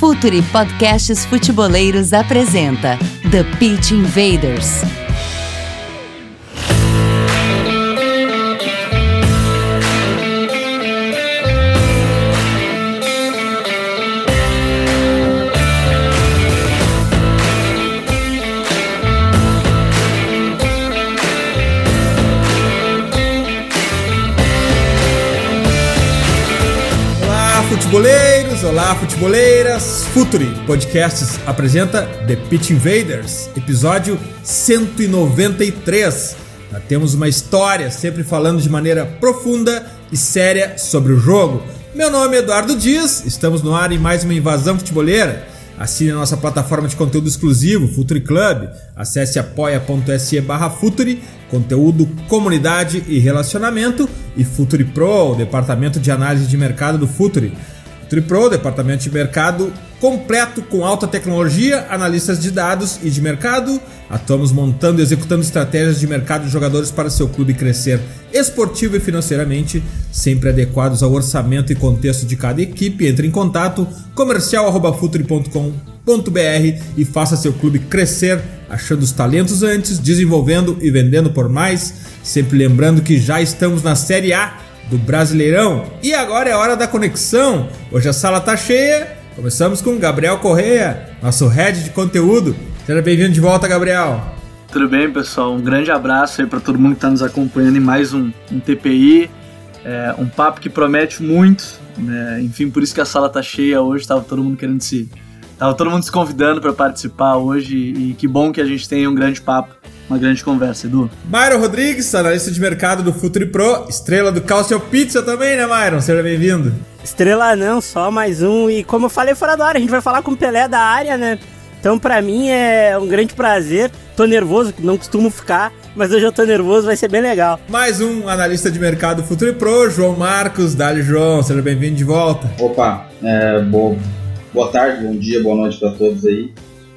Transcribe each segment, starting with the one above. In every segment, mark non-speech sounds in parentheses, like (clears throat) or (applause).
Futuri Podcasts Futeboleiros apresenta The Pitch Invaders. Olá, futeboleiros! Olá, futeboleiras! Futuri Podcasts apresenta The Pitch Invaders, episódio 193. Nós temos uma história, sempre falando de maneira profunda e séria sobre o jogo. Meu nome é Eduardo Dias, estamos no ar em mais uma invasão futeboleira. Assine a nossa plataforma de conteúdo exclusivo, Futuri Club. Acesse apoia.se barra Futuri, conteúdo, comunidade e relacionamento. E Futuri Pro, o departamento de análise de mercado do Futuri. Futuri Pro, departamento de mercado completo com alta tecnologia, analistas de dados e de mercado. Atuamos montando e executando estratégias de mercado de jogadores para seu clube crescer esportivo e financeiramente, sempre adequados ao orçamento e contexto de cada equipe. Entre em contato comercial@futuri.com.br e faça seu clube crescer, achando os talentos antes, desenvolvendo e vendendo por mais. Sempre lembrando que já estamos na Série A do Brasileirão. E agora é hora da conexão. Hoje a sala tá cheia. Começamos com Gabriel Correia, nosso head de conteúdo. Seja bem-vindo de volta, Gabriel. Tudo bem, pessoal? Um grande abraço aí para todo mundo que está nos acompanhando em mais um, um TPI. É, um papo que promete muito. Né? Enfim, por isso que a sala tá cheia hoje. Tava todo mundo querendo se. Tava todo mundo se convidando para participar hoje. E que bom que a gente tenha um grande papo, uma grande conversa, Edu. Myron Rodrigues, analista de mercado do Futuri Pro, estrela do Calcio Pizza também, né, Myron? Seja bem-vindo. Estrela não, só mais um. E como eu falei fora da hora, a gente vai falar com o Pelé da área, né? Então, pra mim é um grande prazer. Tô nervoso, não costumo ficar, mas hoje eu tô nervoso, vai ser bem legal. Mais um analista de mercado Futuri Pro, João Marcos. Dali, João, seja bem-vindo de volta. Opa, é, bo- boa tarde, bom dia, boa noite para todos aí.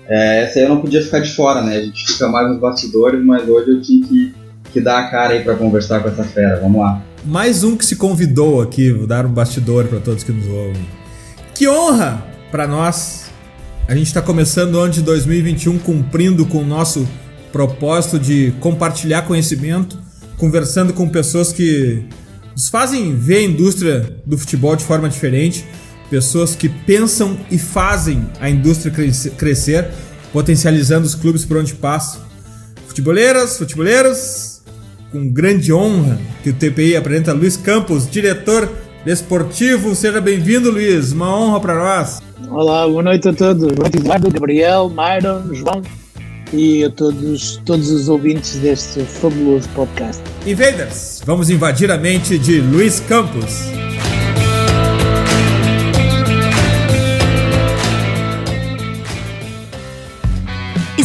É, essa aí eu não podia ficar de fora, né? A gente fica mais nos bastidores, mas hoje eu tinha que, que dar a cara aí para conversar com essa fera. Vamos lá. Mais um que se convidou aqui, vou dar um bastidor para todos que nos ouvem. Que honra para nós. A gente está começando o ano de 2021 cumprindo com o nosso propósito de compartilhar conhecimento, conversando com pessoas que nos fazem ver a indústria do futebol de forma diferente, pessoas que pensam e fazem a indústria crescer- potencializando os clubes por onde passam. Futeboleiras, futeboleiros, com grande honra que o TPI apresenta Luiz Campos, diretor desportivo. Seja bem-vindo, Luiz. Uma honra para nós. Olá, boa noite a todos. Boa noite, Eduardo, Gabriel, Myron, João e a todos, todos os ouvintes deste fabuloso podcast. Invaders, vamos invadir a mente de Luiz Campos.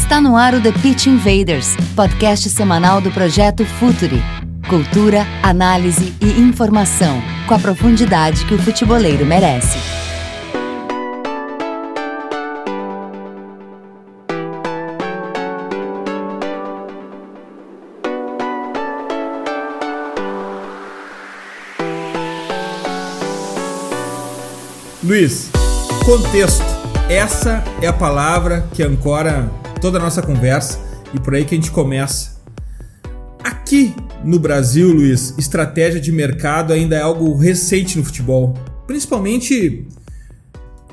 Está no ar o The Pitch Invaders, podcast semanal do projeto Futuri. Cultura, análise e informação, com a profundidade que o futeboleiro merece. Luiz, contexto. Essa é a palavra que ancora toda a nossa conversa e por aí que a gente começa. Aqui no Brasil, Luiz, estratégia de mercado ainda é algo recente no futebol, principalmente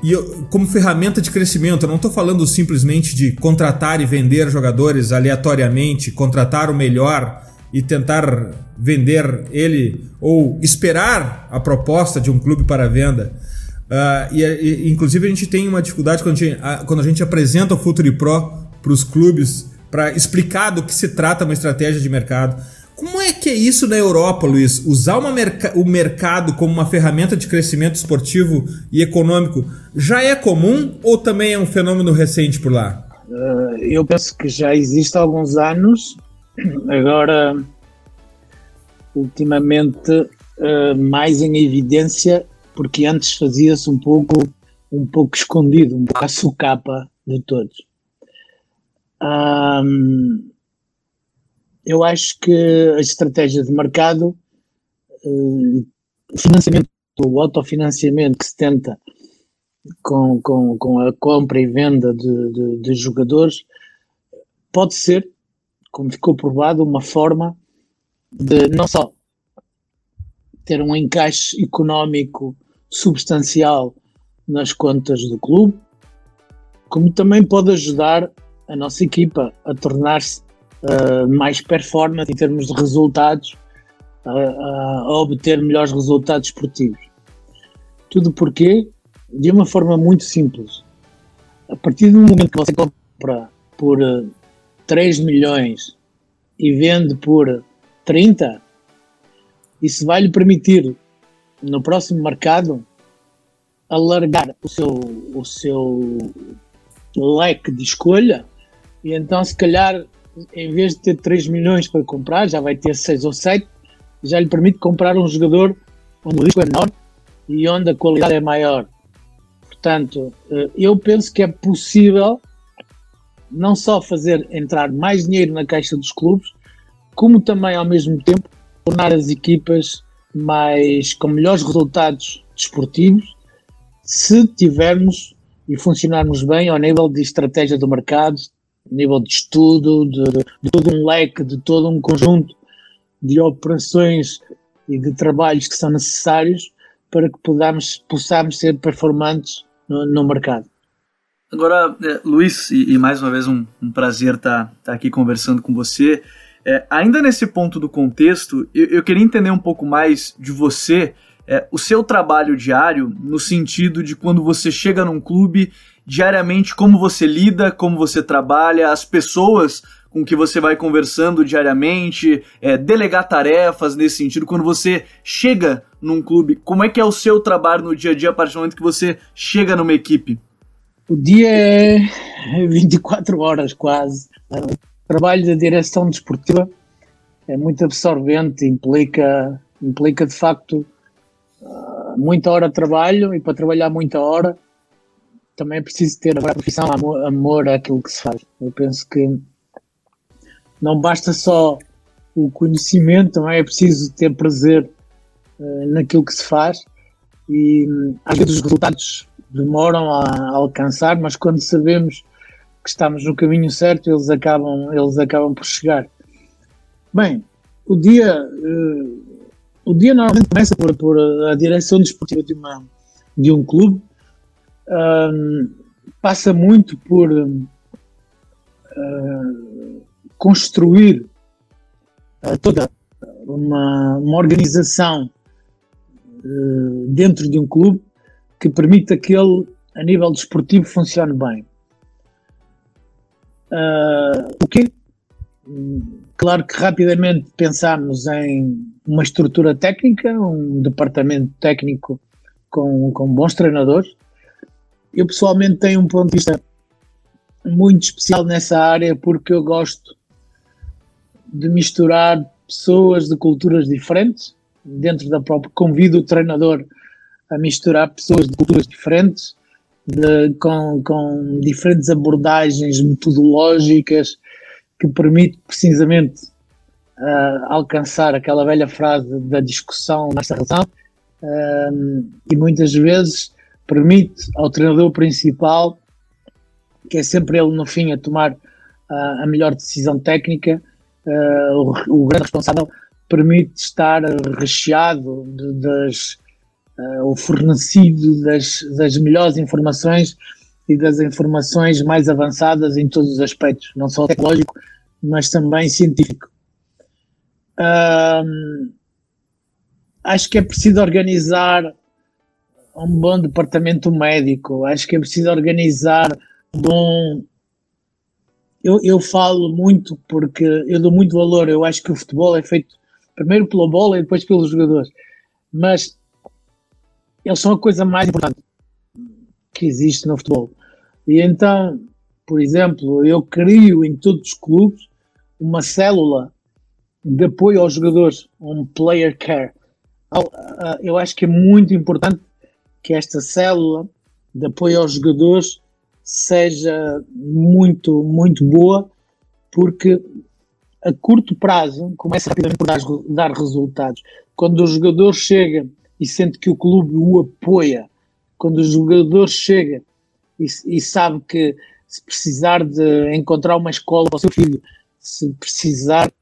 e eu- como ferramenta de crescimento. Eu não estou falando simplesmente de contratar e vender jogadores aleatoriamente, contratar o melhor e tentar vender ele ou esperar a proposta de um clube para venda. Ah, e, e, inclusive a gente tem uma dificuldade quando a gente, a- quando a gente apresenta o Futuri Pro para os clubes para explicar do que se trata uma estratégia de mercado. Como é que é isso na Europa, Luiz? Usar merca- o mercado como uma ferramenta de crescimento esportivo e econômico já é comum ou também é um fenômeno recente por lá? Uh, eu penso que já existe há alguns anos, (clears throat) agora, ultimamente, uh, mais em evidência, porque antes fazia-se um pouco, um pouco escondido, um pouco à de todos. Eu acho que a estratégia de mercado, uh, financiamento, o autofinanciamento que se tenta com, com, com a compra e venda de, de, de jogadores, pode ser, como ficou provado, uma forma de não só ter um encaixe económico substancial nas contas do clube, como também pode ajudar a nossa equipa a tornar-se uh, mais performante em termos de resultados, uh, uh, a obter melhores resultados esportivos. Tudo porque, de uma forma muito simples, a partir do momento que você compra por 3 milhões e vende por 30, isso vai lhe permitir, no próximo mercado, alargar o seu, o seu leque de escolha e então se calhar em vez de ter 3 milhões para comprar, já vai ter 6 ou 7, já lhe permite comprar um jogador onde o risco é menor e onde a qualidade é maior. Portanto, eh, eu penso que é possível não só fazer entrar mais dinheiro na caixa dos clubes, como também ao mesmo tempo tornar as equipas mais com melhores resultados desportivos se tivermos e funcionarmos bem ao nível de estratégia do mercado, nível de estudo, de, de todo um leque, de todo um conjunto de operações e de trabalhos que são necessários para que podamos, possamos ser performantes no, no mercado. Agora, é, Luiz, e, e, mais uma vez um, um prazer estar tá, tá aqui conversando com você. É, ainda nesse ponto do contexto, eu, eu, queria entender um pouco mais de você, é, o seu trabalho diário, no sentido de quando você chega num clube, diariamente, como você lida, como você trabalha, as pessoas com que você vai conversando diariamente, é, delegar tarefas nesse sentido, quando você chega num clube, como é que é o seu trabalho no dia a dia a partir do momento que você chega numa equipe? O dia é (laughs) 24 horas quase. O trabalho da direção desportiva é muito absorvente, implica, implica de facto ah, muita hora de trabalho e para trabalhar muita hora também é preciso ter a profissão, amor, amor àquilo que se faz. Eu penso que não basta só o conhecimento, também é preciso ter prazer uh, naquilo que se faz e às vezes os resultados demoram a, alcançar, mas quando sabemos que estamos no caminho certo, eles acabam, eles acabam por chegar. Bem, o dia, uh, o dia normalmente começa por, por a direção desportiva de, uma, de um clube, passa muito por uh, construir uh, toda uma, uma organização uh, dentro de um clube que permita que ele, a nível desportivo, funcione bem. Uh, o que Claro que rapidamente pensámos em uma estrutura técnica, um departamento técnico com, com bons treinadores. Eu pessoalmente tenho um ponto de vista muito especial nessa área porque eu gosto de misturar pessoas de culturas diferentes dentro da própria. Convido o treinador a misturar pessoas de culturas diferentes, de, com, com diferentes abordagens metodológicas que permite precisamente uh, alcançar aquela velha frase da discussão nesta razão uh, e muitas vezes permite ao treinador principal, que é sempre ele no fim a tomar uh, a melhor decisão técnica, o, o, grande responsável, permite estar recheado de, das ou fornecido das, das melhores informações e das informações mais avançadas em todos os aspectos, não só tecnológico, mas também científico. Acho que é preciso organizar um bom departamento médico, acho que é preciso organizar bom. Eu, eu falo muito porque eu dou muito valor, eu acho que o futebol é feito primeiro pela bola e depois pelos jogadores, mas eles são a coisa mais importante que existe no futebol. E então, por exemplo, eu crio em todos os clubes uma célula de apoio aos jogadores, um player care. Eu acho que é muito importante que esta célula de apoio aos jogadores seja muito, muito boa, porque a curto prazo começa por dar, dar resultados. Quando o jogador chega e sente que o clube o apoia quando o jogador chega e, e sabe que se precisar de encontrar uma escola para o seu filho, se precisar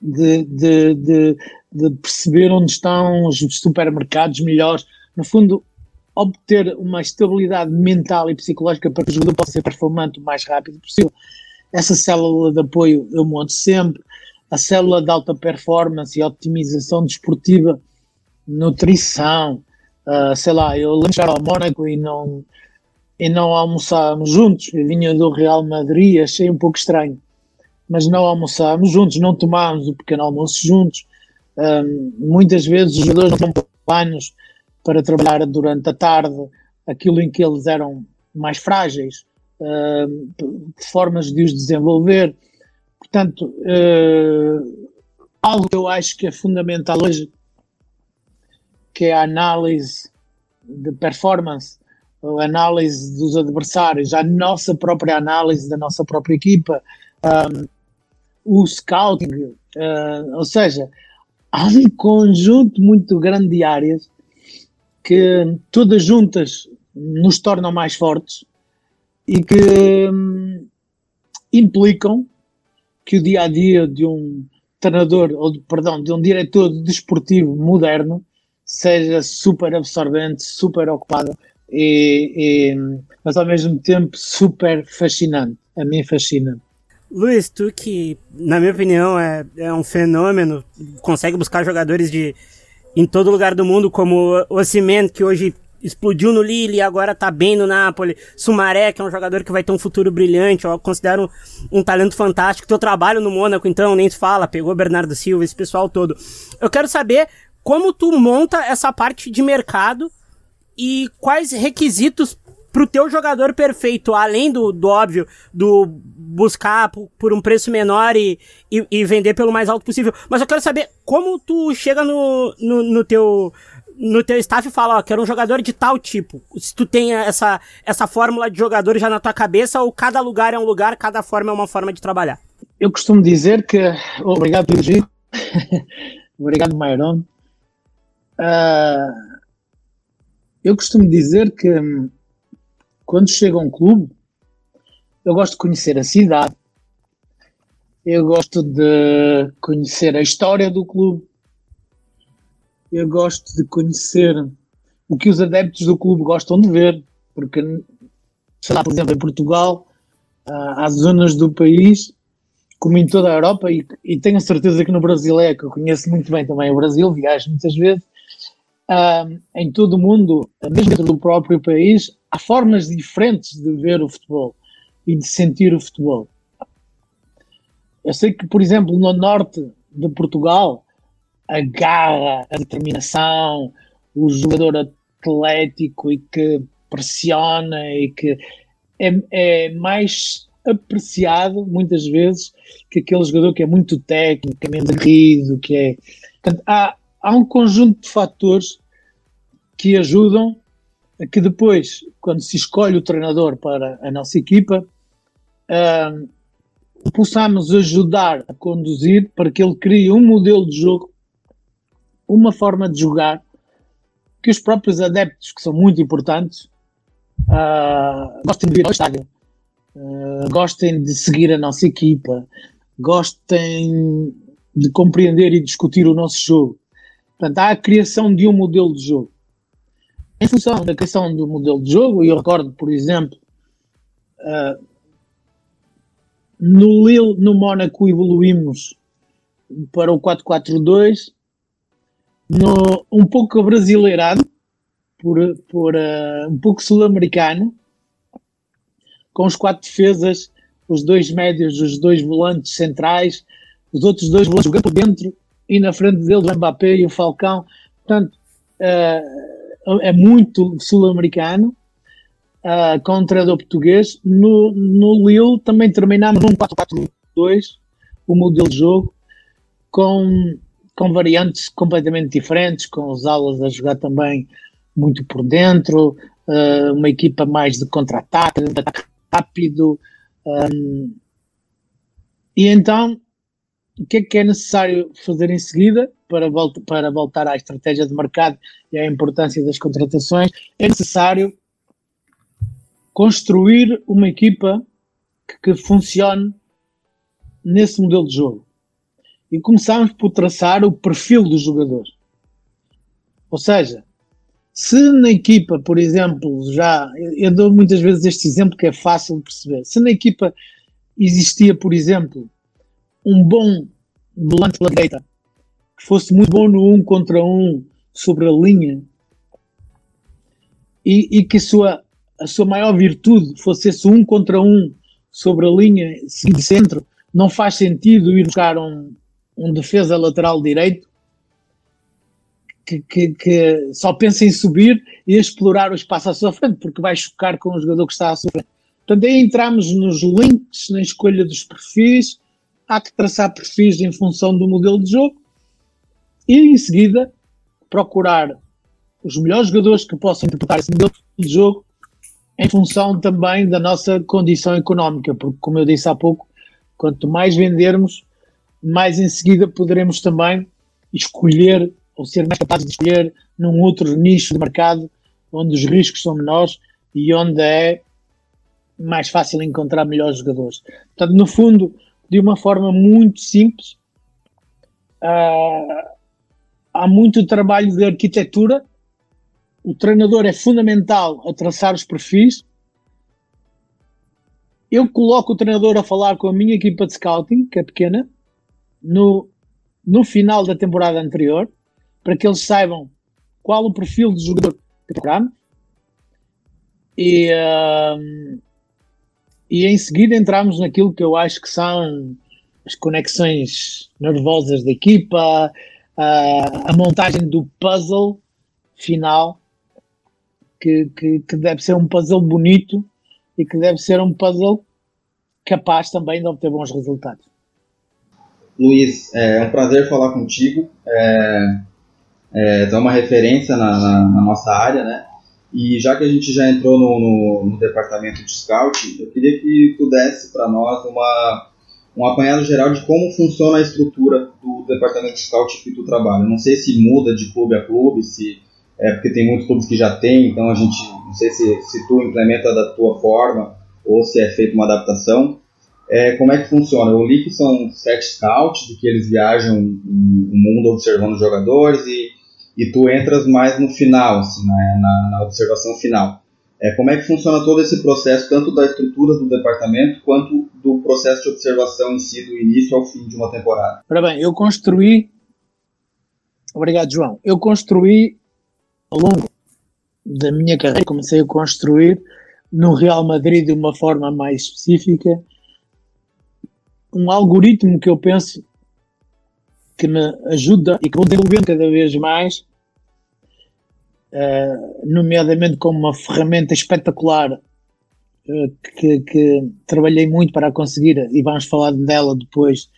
de, de, de, de, perceber onde estão os supermercados melhores, no fundo, obter uma estabilidade mental e psicológica para que o jogador possa ser performante o mais rápido possível. Essa célula de apoio eu monto sempre, a célula de alta performance e otimização desportiva, nutrição, uh, sei lá, eu lanchar ao Mónaco e não, e não almoçámos juntos, eu vinha do Real Madrid, achei um pouco estranho, mas não almoçámos juntos, não tomámos o pequeno almoço juntos, um, muitas vezes os jogadores não têm planos para trabalhar durante a tarde aquilo em que eles eram mais frágeis, uh, formas de os desenvolver. Portanto, uh, algo que eu acho que é fundamental hoje, que é a análise de performance, a análise dos adversários, a nossa própria análise da nossa própria equipa, um, o scouting, uh, ou seja, há um conjunto muito grande de áreas que todas juntas nos tornam mais fortes e que hum, implicam que o dia a dia de um treinador, ou de, perdão, de um diretor desportivo moderno seja super absorvente, super ocupado, e, e, mas ao mesmo tempo super fascinante. A mim fascina. Luiz, tu que, na minha opinião, é, é um fenômeno, consegue buscar jogadores de em todo lugar do mundo, como o Osimhen, que hoje explodiu no Lille e agora tá bem no Napoli. Sumaré, que é um jogador que vai ter um futuro brilhante, eu considero um, um talento fantástico. Teu trabalho no Mônaco, então, nem se fala, pegou Bernardo Silva, esse pessoal todo. Eu quero saber como tu monta essa parte de mercado e quais requisitos pro teu jogador perfeito, além do, do óbvio, do buscar por, um preço menor e, e, e, vender pelo mais alto possível. Mas eu quero saber como tu chega no, no, no teu no teu staff fala, ó, quero um jogador de tal tipo. Se tu tem essa, essa fórmula de jogador já na tua cabeça, ou cada lugar é um lugar, cada forma é uma forma de trabalhar. Eu costumo dizer que. Obrigado, Luigi. (laughs) Obrigado, Mairon. Uh, eu costumo dizer que quando chego a um clube, eu gosto de conhecer a cidade, eu gosto de conhecer a história do clube, eu gosto de conhecer o que os adeptos do clube gostam de ver, porque, sei lá, por exemplo, em Portugal, há zonas do país, como em toda a Europa, e, e tenho a certeza que no Brasil é, que eu conheço muito bem também o Brasil, viajo muitas vezes, uh, em todo o mundo, mesmo dentro do próprio país, há formas diferentes de ver o futebol e de sentir o futebol. Eu sei que, por exemplo, no norte de Portugal, a garra, a determinação, o jogador atlético e que pressiona e que é, é mais apreciado muitas vezes que aquele jogador que é muito técnico, que é menos aguerrido, que é. Portanto, há, há um conjunto de fatores que ajudam a que depois, quando se escolhe o treinador para a nossa equipa, uh, possamos ajudar a conduzir para que ele crie um modelo de jogo, uma forma de jogar, que os próprios adeptos, que são muito importantes, uh, gostem de vir ao estádio, uh, gostem de seguir a nossa equipa, gostem de compreender e discutir o nosso jogo. Portanto, há a criação de um modelo de jogo. Em função da criação do modelo de jogo, e eu recordo, por exemplo, uh, no Lille, no Mónaco, evoluímos para o 4-4-2, um pouco brasileirado, por, por uh, um pouco sul-americano, com os quatro defesas, os dois médios, os dois volantes centrais, os outros dois volantes jogando por dentro e na frente deles o Mbappé e o Falcão. Portanto, uh, é muito sul-americano, uh, com um treinador português. No, no Lille também terminamos num 4-4-2, o modelo de jogo, com, com variantes completamente diferentes, com os alas a jogar também muito por dentro, uh, uma equipa mais de contra-ataque, de ataque rápido. Um, e então, o que é que é necessário fazer em seguida? Para, volta, para voltar à estratégia de mercado e à importância das contratações, é necessário construir uma equipa que, que funcione nesse modelo de jogo. E começamos por traçar o perfil do jogador. Ou seja, se na equipa, por exemplo, já eu dou muitas vezes este exemplo que é fácil de perceber. Se na equipa existia, por exemplo, um bom volante pela direita fosse muito bom no um contra um sobre a linha e, e que a sua, a sua maior virtude fosse esse um contra um sobre a linha de centro, não faz sentido ir buscar um, um defesa lateral direito que, que, que, só pensa em subir e explorar o espaço à sua frente, porque vai chocar com o jogador que está à sua frente. Portanto, aí entramos nos links, na escolha dos perfis, há que traçar perfis em função do modelo de jogo e, em seguida, procurar os melhores jogadores que possam interpretar esse modelo de jogo em função também da nossa condição económica, porque, como eu disse há pouco, quanto mais vendermos, mais em seguida poderemos também escolher ou ser mais capazes de escolher num outro nicho de mercado onde os riscos são menores e onde é mais fácil encontrar melhores jogadores. Portanto, no fundo, de uma forma muito simples, uh, há muito trabalho de arquitetura. O treinador é fundamental a traçar os perfis. Eu coloco o treinador a falar com a minha equipa de scouting, que é pequena, no, no final da temporada anterior, para que eles saibam qual o perfil de jogador que procuramos. E, uh, e em seguida entramos naquilo que eu acho que são as conexões nervosas da equipa, uh, a montagem do puzzle final, que, que, que, deve ser um puzzle bonito e que deve ser um puzzle capaz também de obter bons resultados. Luiz, é um prazer falar contigo. É, é, é uma referência na, na, na, nossa área, né? E já que a gente já entrou no, no, no departamento de scout, eu queria que tu desse para nós uma, um apanhado geral de como funciona a estrutura do departamento de scout que tu trabalha. Não sei se muda de clube a clube, se é porque tem muitos clubes que já tem, então a gente não sei se, se tu implementa da tua forma ou se é feita uma adaptação. É, como é que funciona? Eu li que são sete scouts, de que eles viajam o mundo observando jogadores e, e tu entras mais no final, assim, né, na, na observação final. É, como é que funciona todo esse processo, tanto da estrutura do departamento quanto do processo de observação em si, do início ao fim de uma temporada? Ora bem, eu construí. Obrigado, João. Eu construí ao longo da minha carreira, comecei a construir no Real Madrid de uma forma mais específica um algoritmo que eu penso que me ajuda e que vou desenvolvendo cada vez mais, uh, nomeadamente como uma ferramenta espetacular que, que, trabalhei muito para conseguir, e vamos falar dela depois,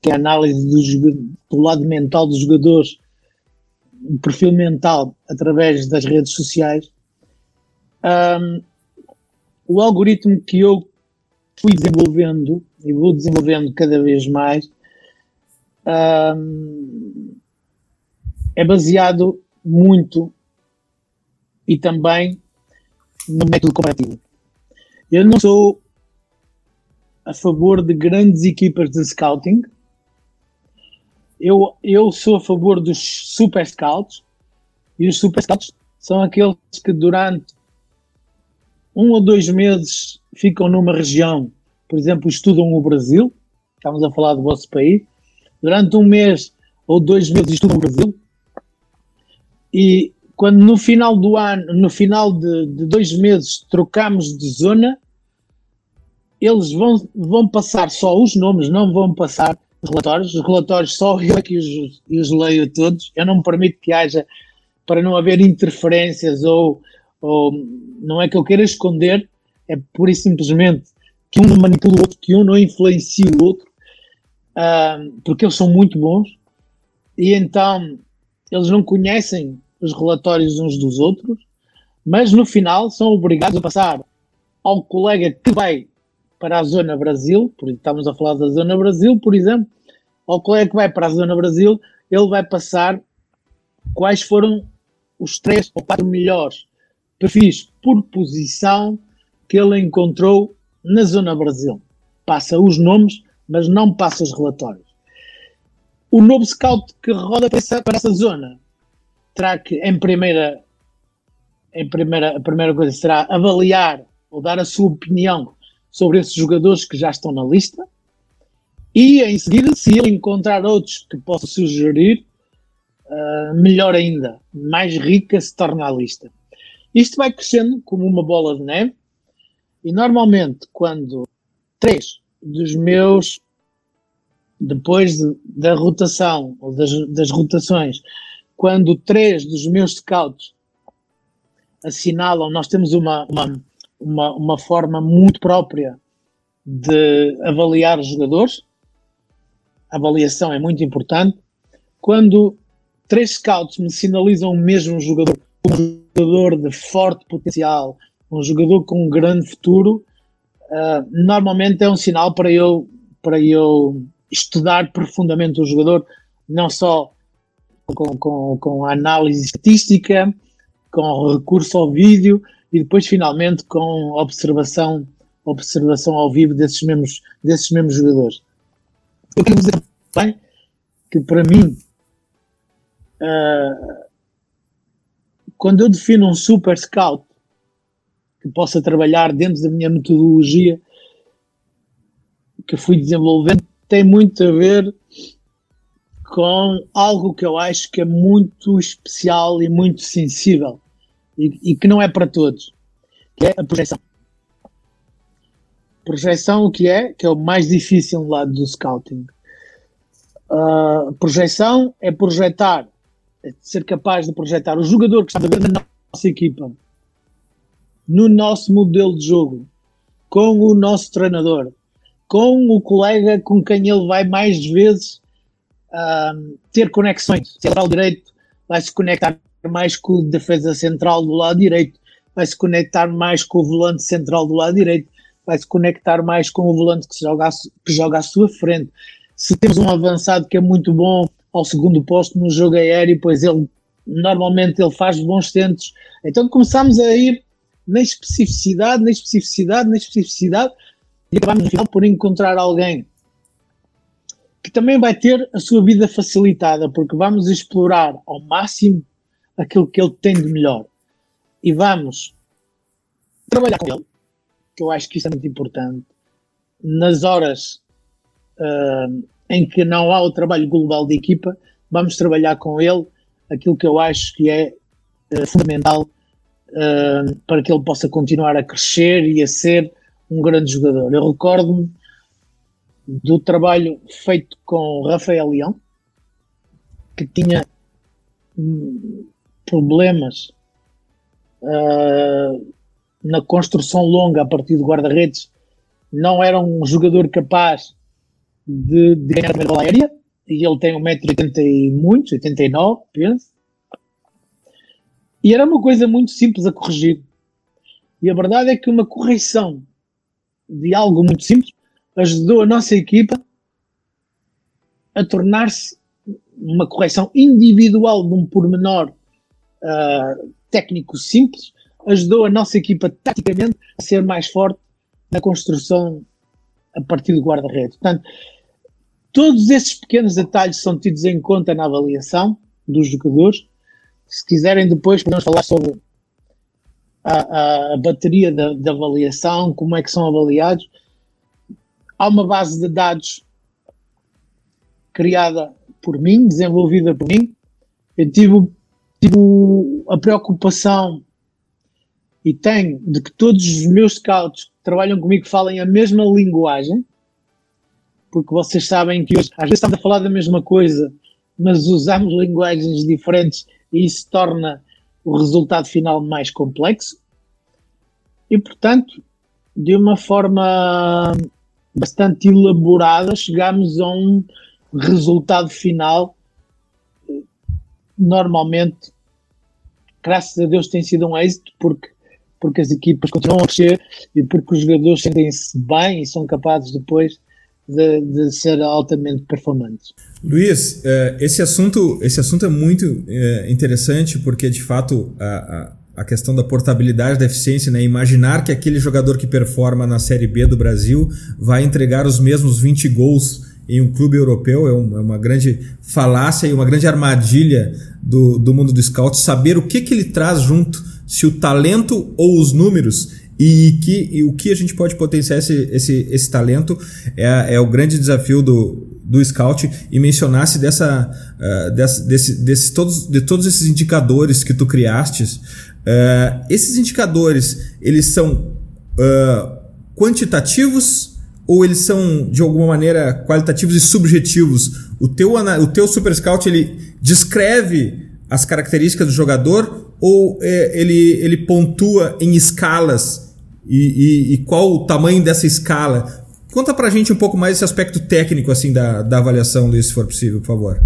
que é a análise do, do lado mental dos jogadores, o perfil mental através das redes sociais. Um, o algoritmo que eu fui desenvolvendo e vou desenvolvendo cada vez mais, um, é baseado muito e também no método comparativo. Eu não sou a favor de grandes equipas de scouting. Eu, eu sou a favor dos super scouts. E os super scouts são aqueles que durante um ou dois meses ficam numa região por exemplo, estudam o Brasil, estamos a falar do vosso país, durante um mês ou dois meses estudam o Brasil, e quando no final do ano, no final de, de dois meses, trocamos de zona, eles vão, vão passar só os nomes, não vão passar os relatórios. Os relatórios só eu é que os, os leio todos. Eu não permito que haja, para não haver interferências ou, ou não é que eu queira esconder, é pura e simplesmente que um manipula o outro, que um não influencia o outro, uh, porque eles são muito bons e então eles não conhecem os relatórios uns dos outros, mas no final são obrigados a passar ao colega que vai para a Zona Brasil, porque estamos a falar da Zona Brasil, por exemplo, ao colega que vai para a Zona Brasil ele vai passar quais foram os três ou quatro melhores perfis por posição que ele encontrou na Zona Brasil. Passa os nomes, mas não passa os relatórios. O novo scout que roda para essa, para essa zona terá que, em primeira, em primeira, a primeira coisa será avaliar ou dar a sua opinião sobre esses jogadores que já estão na lista e, em seguida, se ele encontrar outros que possa sugerir, uh, melhor ainda, mais rica se torna a lista. Isto vai crescendo como uma bola de neve e normalmente quando três dos meus depois de, da rotação ou das, das rotações, quando três dos meus scouts assinalam, nós temos uma, uma, uma, uma forma muito própria de avaliar os jogadores. A avaliação é muito importante. Quando três scouts me sinalizam o mesmo jogador, um jogador de forte potencial, um jogador com um grande futuro, uh, normalmente é um sinal para eu, para eu estudar profundamente o jogador, não só com, com, com análise estatística, com recurso ao vídeo e depois finalmente com observação, observação ao vivo desses mesmos, desses mesmos jogadores. Eu quero dizer também que para mim uh, quando eu defino um super scout que possa trabalhar dentro da minha metodologia que fui desenvolvendo, tem muito a ver com algo que eu acho que é muito especial e muito sensível e, e que não é para todos, que é a projeção. Projeção o que é? Que é o mais difícil do lado do scouting. Uh, projeção é projetar, é ser capaz de projetar o jogador que está a ver na nossa equipa, no nosso modelo de jogo, com o nosso treinador, com o colega com quem ele vai mais vezes uh, ter conexões. Se é lateral direito, vai se conectar mais com o defesa central do lado direito, vai se conectar mais com o volante central do lado direito, vai se conectar mais com o volante que joga, que joga à sua frente. Se temos um avançado que é muito bom ao segundo posto no jogo aéreo, pois ele normalmente ele faz bons tentos. Então começamos a ir na especificidade, na especificidade, na especificidade, e acabamos no final por encontrar alguém que também vai ter a sua vida facilitada, porque vamos explorar ao máximo aquilo que ele tem de melhor e vamos trabalhar com ele, que eu acho que isso é muito importante, nas horas uh, em que não há o trabalho global de equipa, vamos trabalhar com ele aquilo que eu acho que é uh, fundamental uh, para que ele possa continuar a crescer e a ser um grande jogador. Eu recordo-me do trabalho feito com Rafael Leão, que tinha hum, problemas uh, na construção longa a partir do guarda-redes, não era um jogador capaz de, de ganhar a bola aérea, e ele tem 1,80m e muitos, 89, penso. E era uma coisa muito simples a corrigir. E a verdade é que uma correção de algo muito simples, ajudou a nossa equipa a tornar-se uma correção individual de um pormenor uh, técnico simples, ajudou a nossa equipa taticamente a ser mais forte na construção a partir do guarda-redes. Portanto, todos esses pequenos detalhes são tidos em conta na avaliação dos jogadores. Se quiserem depois podemos falar sobre a, a bateria da, da, avaliação, como é que são avaliados. Há uma base de dados criada por mim, desenvolvida por mim. Eu tive, tive a preocupação e tenho de que todos os meus scouts que trabalham comigo falem a mesma linguagem, porque vocês sabem que hoje, às vezes estamos a falar da mesma coisa, mas usamos linguagens diferentes e isso torna o resultado final mais complexo. E, portanto, de uma forma bastante elaborada, chegamos a um resultado final. Normalmente, graças a Deus, tem sido um êxito, porque, porque as equipas continuam a crescer e porque os jogadores sentem-se bem e são capazes depois de, de ser altamente performante. Luiz, eh, esse assunto, esse assunto é muito eh, interessante porque de fato a, a, questão da portabilidade da eficiência, né? imaginar que aquele jogador que performa na Série B do Brasil vai entregar os mesmos 20 gols em um clube europeu é, um, é uma grande falácia e uma grande armadilha do, do mundo do scout saber o que, que ele traz junto, se o talento ou os números e, que, e o que a gente pode potenciar esse, esse, esse talento é, é o grande desafio do, do scout e mencionasse dessa, uh, desse, desse, todos, de todos esses indicadores que tu criastes. Uh, esses indicadores, eles são uh, quantitativos ou eles são de alguma maneira qualitativos e subjetivos? O teu, o teu Super Scout ele descreve as características do jogador ou é, ele, ele pontua em escalas e, e, e, qual o tamanho dessa escala? Conta pra gente um pouco mais esse aspecto técnico assim da, da avaliação, se for possível, por favor.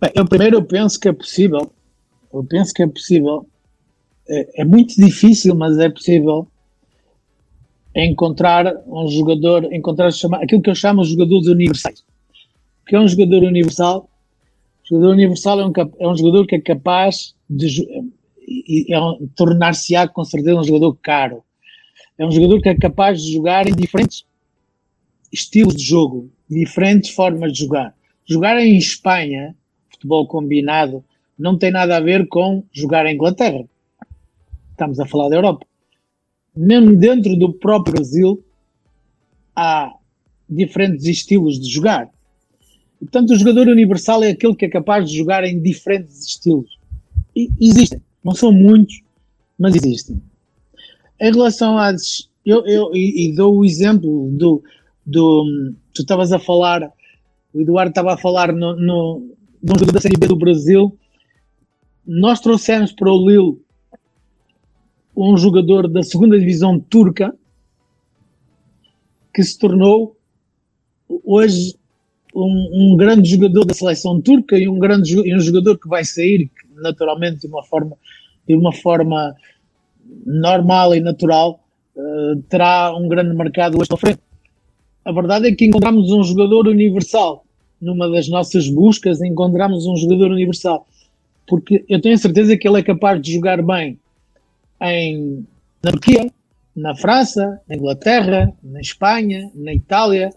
Bem, eu primeiro eu penso que é possível. Eu penso que é possível. É, é muito difícil, mas é possível encontrar um jogador, encontrar aquilo que eu chamo de jogadores universais. Que é um jogador universal? O jogador universal é um, é um jogador que é capaz de é um, tornar-se-á com certeza um jogador caro. É um jogador que é capaz de jogar em diferentes estilos de jogo, diferentes formas de jogar. Jogar em Espanha, futebol combinado, não tem nada a ver com jogar em Inglaterra. Estamos a falar da Europa. Mesmo dentro do próprio Brasil, há diferentes estilos de jogar. Portanto, o jogador universal é aquele que é capaz de jogar em diferentes estilos. E existem. Não são muitos, mas existem. Em relação às. Eu, eu e, dou o exemplo do. do tu estavas a falar, o Eduardo estava a falar no, no, um jogador da Série B do Brasil. Nós trouxemos para o Lille um jogador da segunda divisão turca que se tornou hoje um, um, grande jogador da seleção turca e um grande e um jogador que vai sair naturalmente de uma forma de uma forma normal e natural, uh, terá um grande mercado hoje à frente. A verdade é que encontramos um jogador universal. Numa das nossas buscas, encontramos um jogador universal. Porque eu tenho certeza que ele é capaz de jogar bem em, na Turquia, na França, na Inglaterra, na Espanha, na Itália.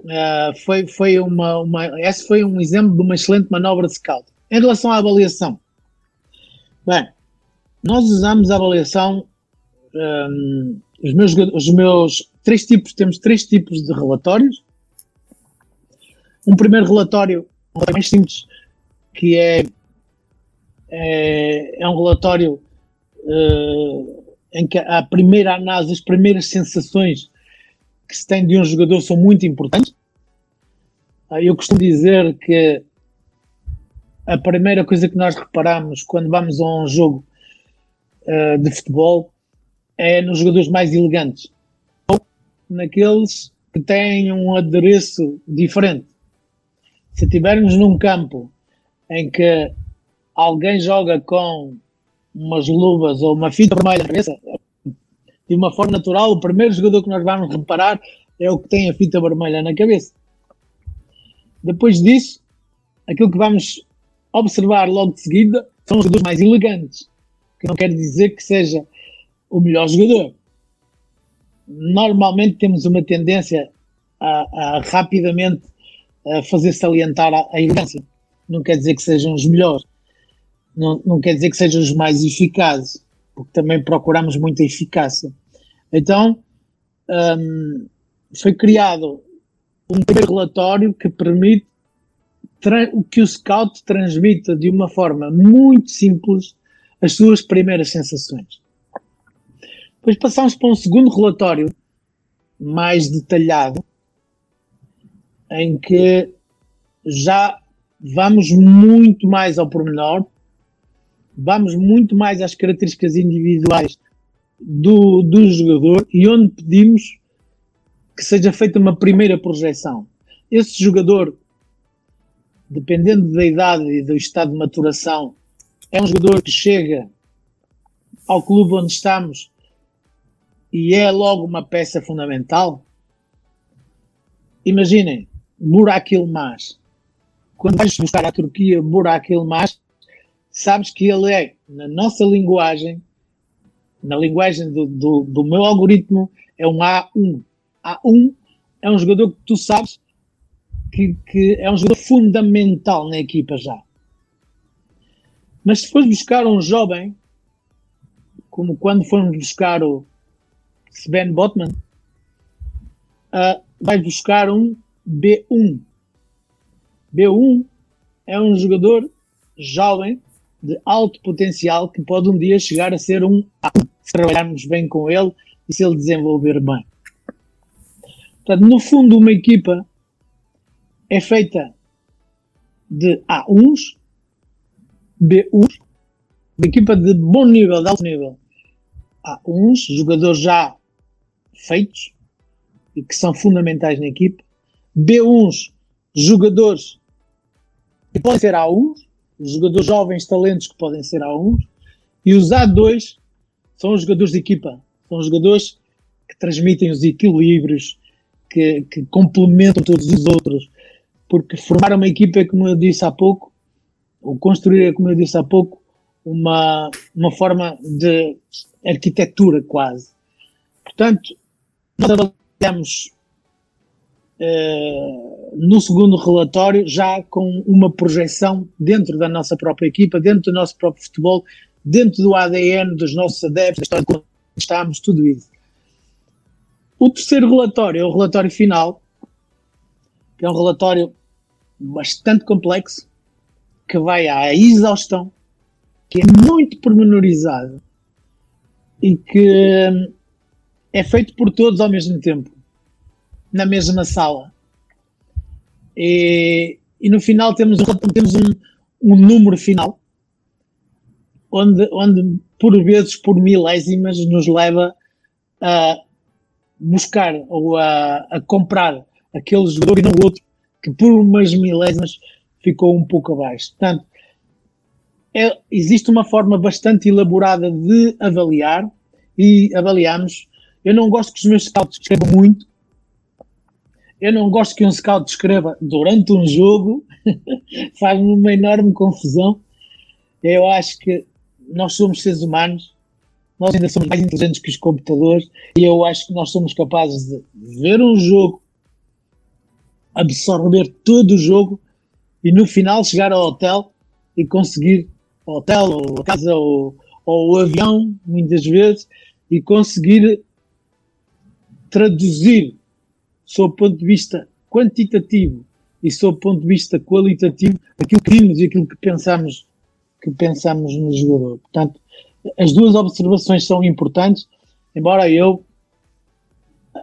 Uh, foi, foi uma, uma, esse foi um exemplo de uma excelente manobra de scout. Em relação à avaliação, bem, nós usamos a avaliação, um, os, meus, os meus três tipos, temos três tipos de relatórios. Um primeiro relatório, relatório mais simples, que é, é, é um relatório uh, em que a primeira análise, as primeiras sensações que se tem de um jogador são muito importantes. Uh, eu costumo dizer que a primeira coisa que nós reparamos quando vamos a um jogo uh, de futebol é nos jogadores mais elegantes ou naqueles que têm um adereço diferente. Se estivermos num campo em que alguém joga com umas luvas ou uma fita vermelha na cabeça, de uma forma natural, o primeiro jogador que nós vamos reparar é o que tem a fita vermelha na cabeça. Depois disso, aquilo que vamos observar logo de seguida são os jogadores mais elegantes que não quer dizer que seja o melhor jogador. Normalmente temos uma tendência a, a rapidamente a fazer salientar a, a elegância. Não quer dizer que sejam os melhores. Não, não quer dizer que sejam os mais eficazes, porque também procuramos muita eficácia. Então, um, foi criado um relatório que permite que o scout transmita de uma forma muito simples as suas primeiras sensações. Depois passamos para um segundo relatório mais detalhado, em que já vamos muito mais ao pormenor, vamos muito mais às características individuais do, do jogador e onde pedimos que seja feita uma primeira projeção. Esse jogador, dependendo da idade e do estado de maturação é um jogador que chega ao clube onde estamos e é logo uma peça fundamental. imaginem, Burak Yilmaz. Quando vais buscar a Turquia Burak Yilmaz, sabes que ele é, na nossa linguagem, na linguagem do, do, do meu algoritmo, é um A1. A1 é um jogador que tu sabes que, que é um jogador fundamental na equipa já. Mas se fores buscar um jovem, como quando fomos buscar o Sven Botman, uh, vais buscar um B1. B1 é um jogador jovem de alto potencial que pode um dia chegar a ser um A, se trabalharmos bem com ele e se ele desenvolver bem. Portanto, no fundo, uma equipa é feita de A1s, B1s, de equipa de bom nível, de alto nível. A1s, jogadores já feitos e que são fundamentais na equipa. B1s, jogadores que podem ser A1s, jogadores jovens talentos que podem ser A1s. E os A2 são os jogadores de equipa, são os jogadores que transmitem os equilíbrios, que, que complementam todos os outros porque formar uma equipa é, como eu disse há pouco, ou construir, é, como eu disse há pouco, uma, uma forma de arquitetura quase. Portanto, nós avaliamos no segundo relatório já com uma projeção dentro da nossa própria equipa, dentro do nosso próprio futebol, dentro do ADN dos nossos adeptos, da história estamos, tudo isso. O terceiro relatório é o relatório final, que é um relatório bastante complexo, que vai à exaustão, que é muito pormenorizado e que hum, é feito por todos ao mesmo tempo, na mesma sala. E, e no final temos, temos um, um número final, onde, onde por vezes, por milésimas, nos leva a buscar ou a, a comprar aquele jogador e não o outro que por umas milésimas ficou um pouco abaixo. Portanto, é, existe uma forma bastante elaborada de avaliar e avaliamos. Eu não gosto que os meus scouts escrevam muito. Eu não gosto que um scout escreva durante um jogo. (laughs) Faz-me uma enorme confusão. Eu acho que nós somos seres humanos, nós ainda somos mais inteligentes que os computadores e eu acho que nós somos capazes de ver um jogo absorver todo o jogo e no final chegar ao hotel e conseguir hotel ou a casa ou, ou o avião, muitas vezes, e conseguir traduzir sob o ponto de vista quantitativo e sob o ponto de vista qualitativo aquilo que vimos e aquilo que pensamos que pensamos no jogador. Portanto, as duas observações são importantes, embora eu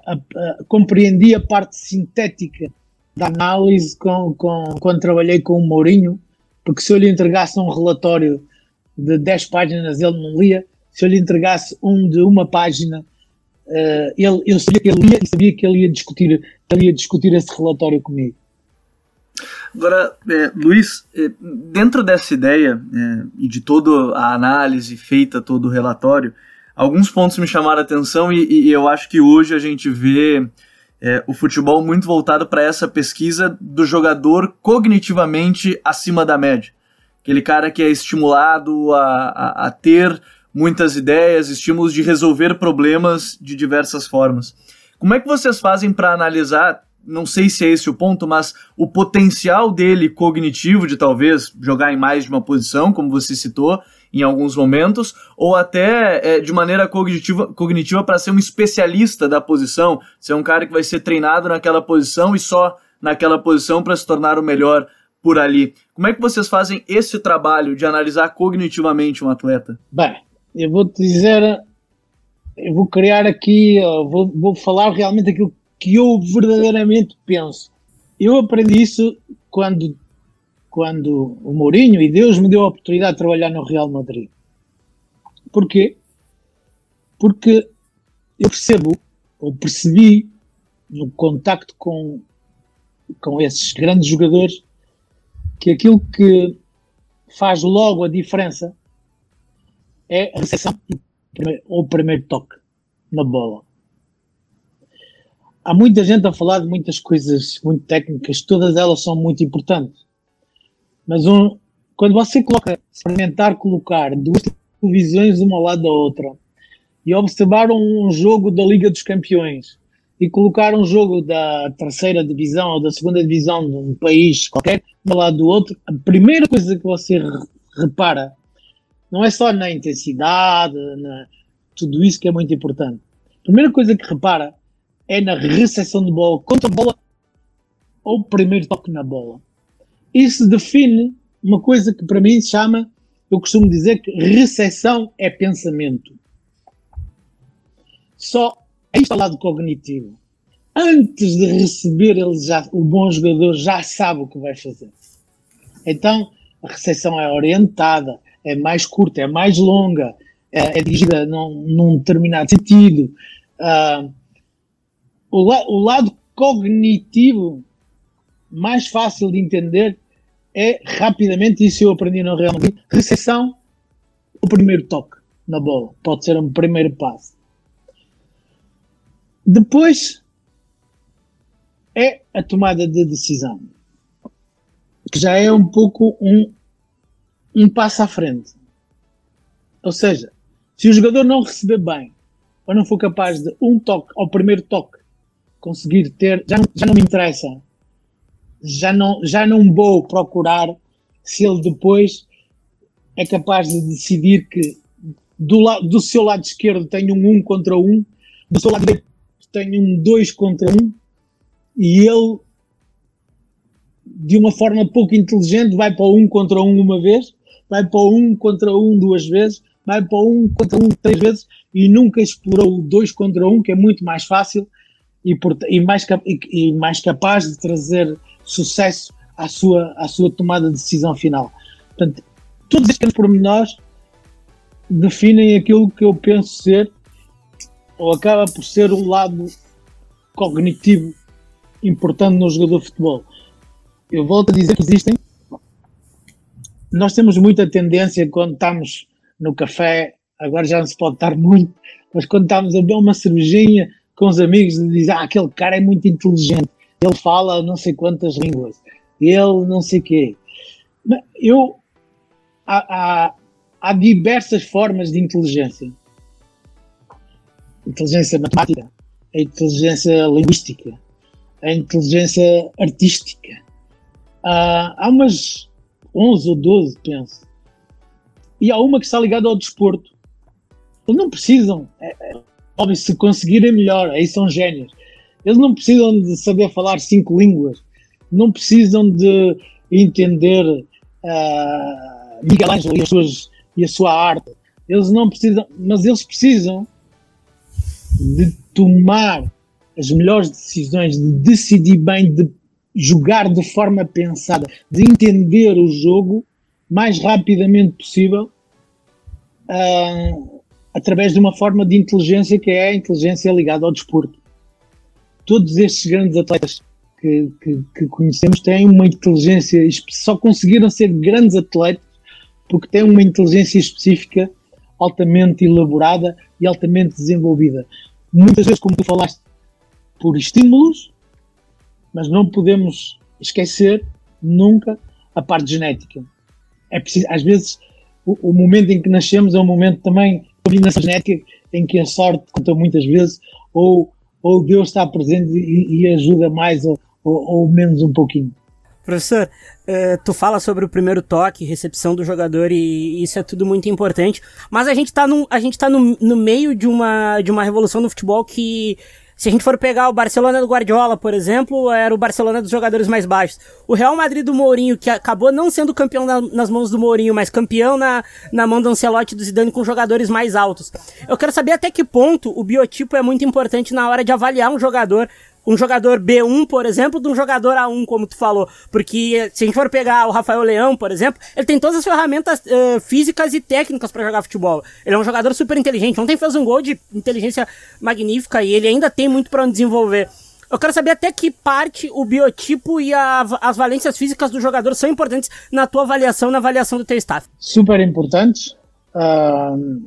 a, a, compreendi a parte sintética da análise com, com, quando trabalhei com o Mourinho, porque se eu lhe entregasse um relatório de 10 páginas, ele não lia. Se eu lhe entregasse um de uma página, uh, ele, eu sabia que ele lia e sabia que ele ia discutir, ele ia discutir esse relatório comigo. Agora, é, Luiz, é, dentro dessa ideia é, e de toda a análise feita, todo o relatório, alguns pontos me chamaram a atenção e, e eu acho que hoje a gente vê o futebol muito voltado para essa pesquisa do jogador cognitivamente acima da média. Aquele cara que é estimulado a, a, a ter muitas ideias, estímulos de resolver problemas de diversas formas. Como é que vocês fazem para analisar, não sei se é esse o ponto, mas o potencial dele cognitivo de talvez jogar em mais de uma posição, como você citou, em alguns momentos, ou até é, de maneira cognitiva, cognitiva para ser um especialista da posição, ser um cara que vai ser treinado naquela posição e só naquela posição para se tornar o melhor por ali. Como é que vocês fazem esse trabalho de analisar cognitivamente um atleta? Bem, eu vou te dizer, eu vou criar aqui, vou, vou falar realmente aquilo que eu verdadeiramente penso. Eu aprendi isso quando quando o Mourinho e Deus me deu a oportunidade de trabalhar no Real Madrid. Porquê? Porque eu percebo, ou percebi, no contacto com, com esses grandes jogadores, que aquilo que faz logo a diferença é a recepção ou o primeiro toque na bola. há muita gente a falar de muitas coisas muito técnicas, todas elas são muito importantes. Mas um, quando você coloca, experimentar colocar duas televisões uma ao lado da outra e observar um jogo da Liga dos Campeões e colocar um jogo da terceira divisão ou da segunda divisão de um país qualquer um lado do outro, a primeira coisa que você repara não é só na intensidade, na, tudo isso que é muito importante. A primeira coisa que repara é na recepção de bola, contra a bola ou primeiro toque na bola. Isso define uma coisa que para mim chama, eu costumo dizer que recepção é pensamento. Só aí está o lado cognitivo. Antes de receber, ele já, o bom jogador já sabe o que vai fazer. Então, a recepção é orientada, é mais curta, é mais longa, é, é dirigida num, num determinado sentido. Uh, o, la, o lado cognitivo mais fácil de entender é rapidamente, isso eu aprendi no Real Madrid, recepção, o primeiro toque na bola. Pode ser um primeiro passo. Depois é a tomada de decisão, que já é um pouco um, um passo à frente. Ou seja, se o jogador não receber bem ou não for capaz de um toque, ao primeiro toque, conseguir ter, já já não me interessa. Já não, já não vou procurar se ele depois é capaz de decidir que do, la, do seu lado esquerdo tem um 1 um contra 1, um, do seu lado direito tem um 2 contra 1 um, e ele de uma forma pouco inteligente vai para o 1 um contra 1 um uma vez, vai para o 1 um contra 1 um duas vezes, vai para o 1 um contra 1 um três vezes e nunca explorou o 2 contra 1, um, que é muito mais fácil e, e, mais, e, e mais capaz de trazer sucesso à sua, à sua tomada de decisão final. Portanto, todos estes pormenores definem aquilo que eu penso ser, ou acaba por ser o lado cognitivo importante no jogador de futebol. Eu volto a dizer que existem. Nós temos muita tendência quando estamos no café, agora já não se pode estar muito, mas quando estamos a beber uma cervejinha, com os amigos e diz, ah, aquele cara é muito inteligente, ele fala não sei quantas línguas, ele não sei quê. Eu, há, há, há diversas formas de inteligência. Inteligência matemática, a inteligência linguística, a inteligência artística. há umas 11 ou 12, penso. E há uma que está ligada ao desporto. Eles não precisam. É, é, Óbvio, se conseguirem melhor, aí são génios. Eles não precisam de saber falar cinco línguas, não precisam de entender uh, Miguel Ângelo e, e a sua arte. Eles não precisam, mas eles precisam de tomar as melhores decisões, de decidir bem, de jogar de forma pensada, de entender o jogo mais rapidamente possível. Uh, através de uma forma de inteligência que é a inteligência ligada ao desporto. Todos estes grandes atletas que, que, que conhecemos têm uma inteligência, só conseguiram ser grandes atletas porque têm uma inteligência específica altamente elaborada e altamente desenvolvida. Muitas vezes, como tu falaste, por estímulos, mas não podemos esquecer nunca a parte genética. É preciso, às vezes, o, o momento em que nascemos é um momento também combinação genética em que a sorte conta muitas vezes, ou, ou Deus está presente e, e ajuda mais ou, ou, menos um pouquinho. Professor, uh, tu fala sobre o primeiro toque, recepção do jogador e isso é tudo muito importante, mas a gente está no, a gente tá no, no meio de uma, de uma revolução no futebol que se a gente for pegar o Barcelona do Guardiola, por exemplo, era o Barcelona dos jogadores mais baixos. O Real Madrid do Mourinho, que acabou não sendo campeão na, nas mãos do Mourinho, mas campeão na, na mão do Ancelotti e do Zidane com jogadores mais altos. Eu quero saber até que ponto o biotipo é muito importante na hora de avaliar um jogador um jogador B1, por exemplo, de um jogador A1, como tu falou. Porque se a gente for pegar o Rafael Leão, por exemplo, ele tem todas as ferramentas uh, físicas e técnicas para jogar futebol. Ele é um jogador super inteligente. Ontem fez um gol de inteligência magnífica e ele ainda tem muito para desenvolver. Eu quero saber até que parte o biotipo e a, as valências físicas do jogador são importantes na tua avaliação, na avaliação do teu staff. Super importantes. Uh,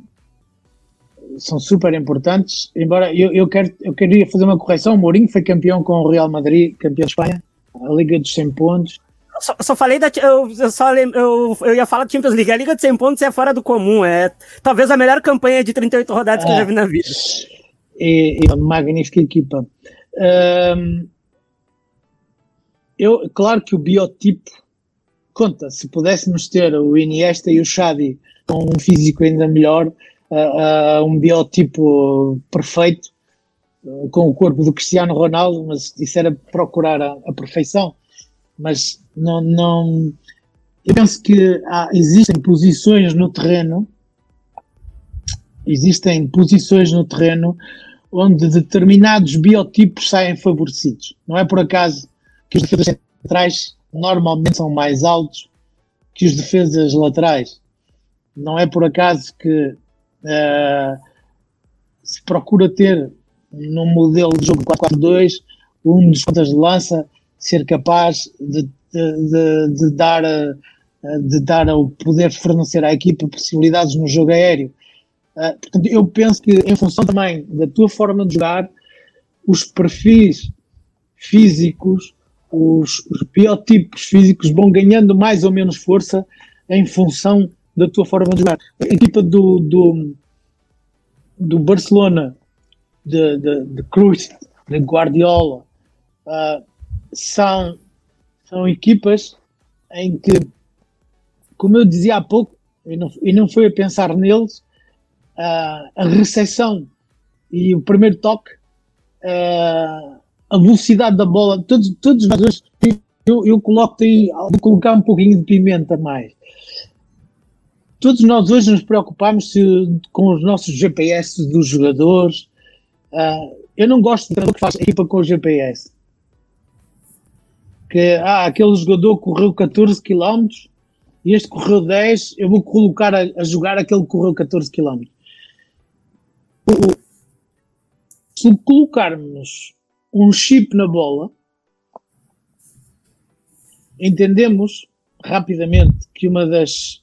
são super importantes. Embora eu, eu, quero, eu queria fazer uma correção: o Mourinho foi campeão com o Real Madrid, campeão de Espanha, a Liga dos 100 pontos. Só, só, falei da. Eu, eu só eu, eu ia falar da Champions League. A Liga de 100 pontos é fora do comum. É talvez a melhor campanha de 38 rodadas que eu já vi na vida. É, é uma magnífica equipa. Eu, claro que o biotipo conta. Se pudéssemos ter o Iniesta e o Xavi com um físico ainda melhor, uh, um biotipo perfeito, uh, com o corpo do Cristiano Ronaldo, mas isso era procurar a, a perfeição. Mas não, não. Eu penso que há, existem posições no terreno, existem posições no terreno onde determinados biotipos saem favorecidos. Não é por acaso que os defesas centrais normalmente são mais altos que os defesas laterais. Não é por acaso que uh, se procura ter num modelo de jogo 4-4-2 um dos pontas de lança ser capaz de, de, de, de dar eh, de dar o poder fornecer à equipa possibilidades no jogo aéreo. Uh, portanto, eu penso que em função também da tua forma de jogar, os perfis físicos os, os biotipos físicos vão ganhando mais ou menos força em função da tua forma de jogar. A equipa do, do, do Barcelona, de, de, de Cruz, de Guardiola, uh, são, são equipas em que, como eu dizia há pouco, e não, e não foi a pensar neles, uh, a recepção e o primeiro toque uh, a velocidade da bola, todos, todos os jogadores, eu, eu coloco aí, vou colocar um pouquinho de pimenta mais. Todos nós hoje nos preocupamos com os nossos GPS dos jogadores. Uh, eu não gosto de que faz equipa com o GPS. Que ah, aquele jogador correu 14 km e este correu 10, eu vou colocar a, a jogar aquele que correu 14 km. Se colocarmos um chip na bola, entendemos rapidamente que uma das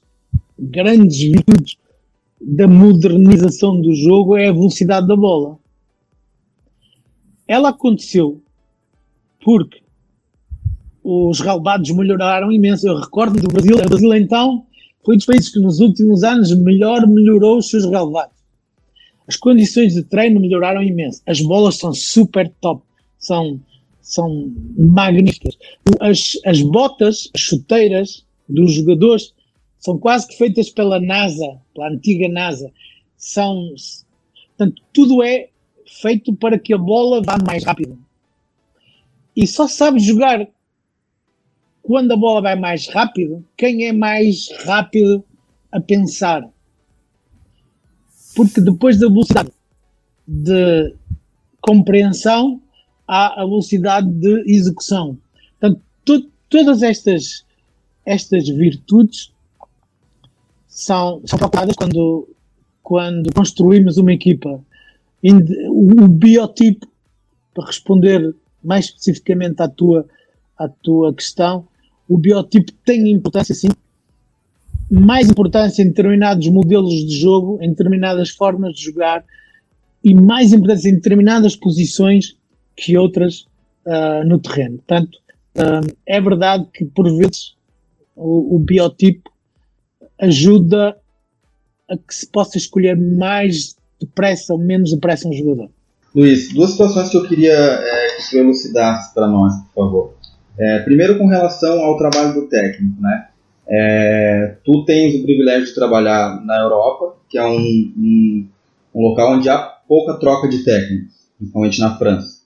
grandes virtudes da modernização do jogo é a velocidade da bola. Ela aconteceu porque os relevados melhoraram imenso. Eu recordo do Brasil, o Brasil então foi dos países que nos últimos anos melhor melhorou os seus relevados. As condições de treino melhoraram imenso. As bolas são super top são, são magníficas. As, as botas, as chuteiras dos jogadores são quase que feitas pela NASA, pela antiga NASA. São, portanto, tudo é feito para que a bola vá mais rápido. E só sabe jogar quando a bola vai mais rápido, quem é mais rápido a pensar. Porque depois da velocidade de compreensão, à velocidade de execução. Portanto, to, todas estas, estas virtudes são, são procuradas quando, quando construímos uma equipa. O, biotipo, para responder mais especificamente à tua, à tua questão, o biotipo tem importância sim, mais importância em determinados modelos de jogo, em determinadas formas de jogar e mais importância em determinadas posições que outras uh, no terreno. Portanto, uh, é verdade que por vezes o, o, biotipo ajuda a que se possa escolher mais depressa ou menos depressa um jogador. Luiz, duas situações que eu queria é, que tu elucidasse para nós, por favor. É, primeiro, com relação ao trabalho do técnico, né? É, tu tens o privilégio de trabalhar na Europa, que é um, um, um local onde há pouca troca de técnicos, principalmente na França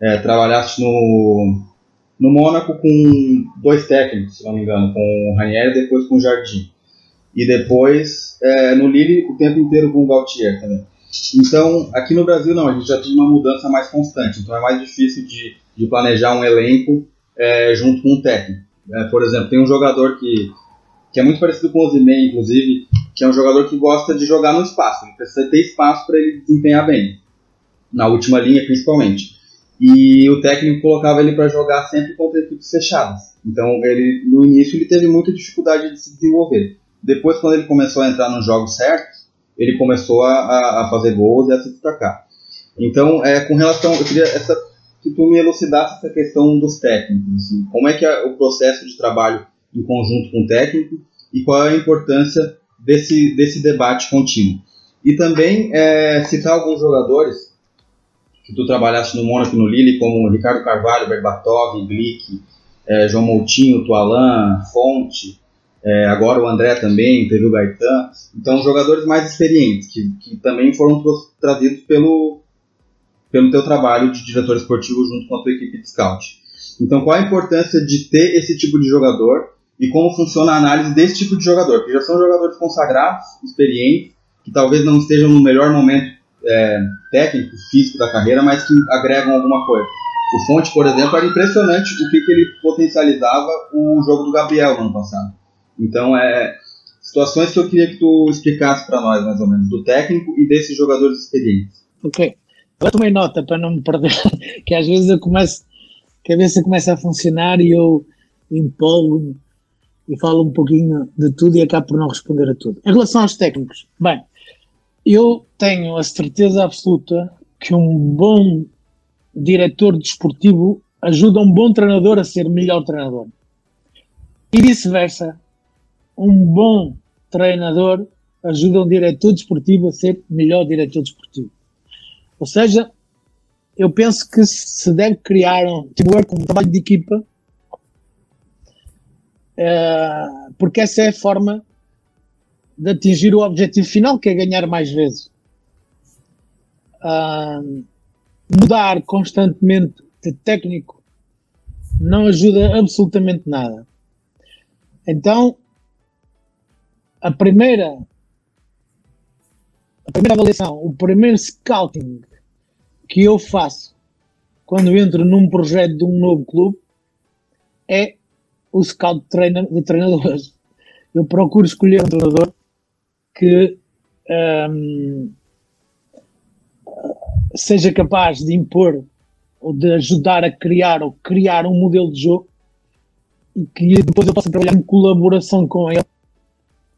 é, trabalhaste no, no Mônaco com dois técnicos, se não me engano, com o Ranieri e depois com o Jardim. E depois é, no Lille o tempo inteiro com o Gautier também. Então, aqui no Brasil não, a gente já tem uma mudança mais constante, então é mais difícil de, de planejar um elenco é, junto com um técnico. É, por exemplo, tem um jogador que, que é muito parecido com o Zimei, inclusive, que é um jogador que gosta de jogar no espaço, ele precisa ter espaço para ele desempenhar bem, na última linha principalmente e o técnico colocava ele para jogar sempre contra equipes fechadas. Então, ele no início ele teve muita dificuldade de se desenvolver. Depois, quando ele começou a entrar nos jogos certos, ele começou a, a fazer gols e a se destacar. Então, é, com relação, eu queria essa, que tu me elucidasse essa questão dos técnicos, assim, como é que é o processo de trabalho em conjunto com o técnico e qual é a importância desse, desse debate contínuo. E também é, citar alguns jogadores que tu trabalhaste no Mônaco e no Lille, como Ricardo Carvalho, Berbatov, Glick, é, João Moutinho, Tualan, Fonte, é, agora o André também, teve o Gaetan. Então, jogadores mais experientes, que, que também foram trazidos pelo, pelo teu trabalho de diretor esportivo junto com a tua equipe de scout. Então, qual a importância de ter esse tipo de jogador e como funciona a análise desse tipo de jogador? Que já são jogadores consagrados, experientes, que talvez não estejam no melhor momento é, técnico, físico da carreira, mas que agregam alguma coisa. O Fonte, por exemplo, era impressionante o que, que ele potencializava o jogo do Gabriel no ano passado. Então, é situações que eu queria que tu explicasse para nós, mais ou menos, do técnico e desses jogadores experientes. Ok. Eu tomei nota para não me perder, (laughs) que às vezes eu começo, a cabeça começa a funcionar e eu empolgo-me e falo um pouquinho de tudo e acabo por não responder a tudo. Em relação aos técnicos, bem, eu tenho a certeza absoluta que um bom diretor desportivo ajuda um bom treinador a ser melhor treinador. E vice-versa. Um bom treinador ajuda um diretor desportivo a ser melhor diretor desportivo. Ou seja, eu penso que se deve criar um teamwork, um trabalho de equipa, uh, porque essa é a forma de atingir o objetivo final, que é ganhar mais vezes. Uh, mudar constantemente de técnico não ajuda absolutamente nada. Então, a primeira, a primeira avaliação, o primeiro scouting que eu faço quando entro num projeto de um novo clube é o scout de, treina, de treinadores. Eu procuro escolher um treinador que um, seja capaz de impor ou de ajudar a criar ou criar um modelo de jogo e que depois eu possa trabalhar em colaboração com ele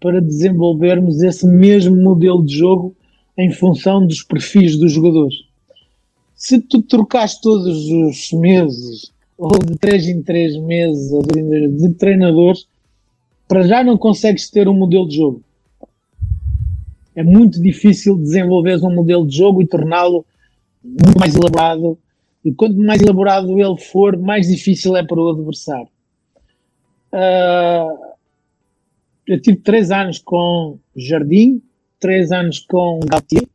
para desenvolvermos esse mesmo modelo de jogo em função dos perfis dos jogadores. Se tu trocaste todos os meses, ou de 3 em 3 meses, de treinadores, para já não consegues ter um modelo de jogo é muito difícil desenvolver um modelo de jogo e torná-lo muito mais elaborado. E quanto mais elaborado ele for, mais difícil é para o adversário. Uh, eu tive três anos com Jardim, três anos com Galtier,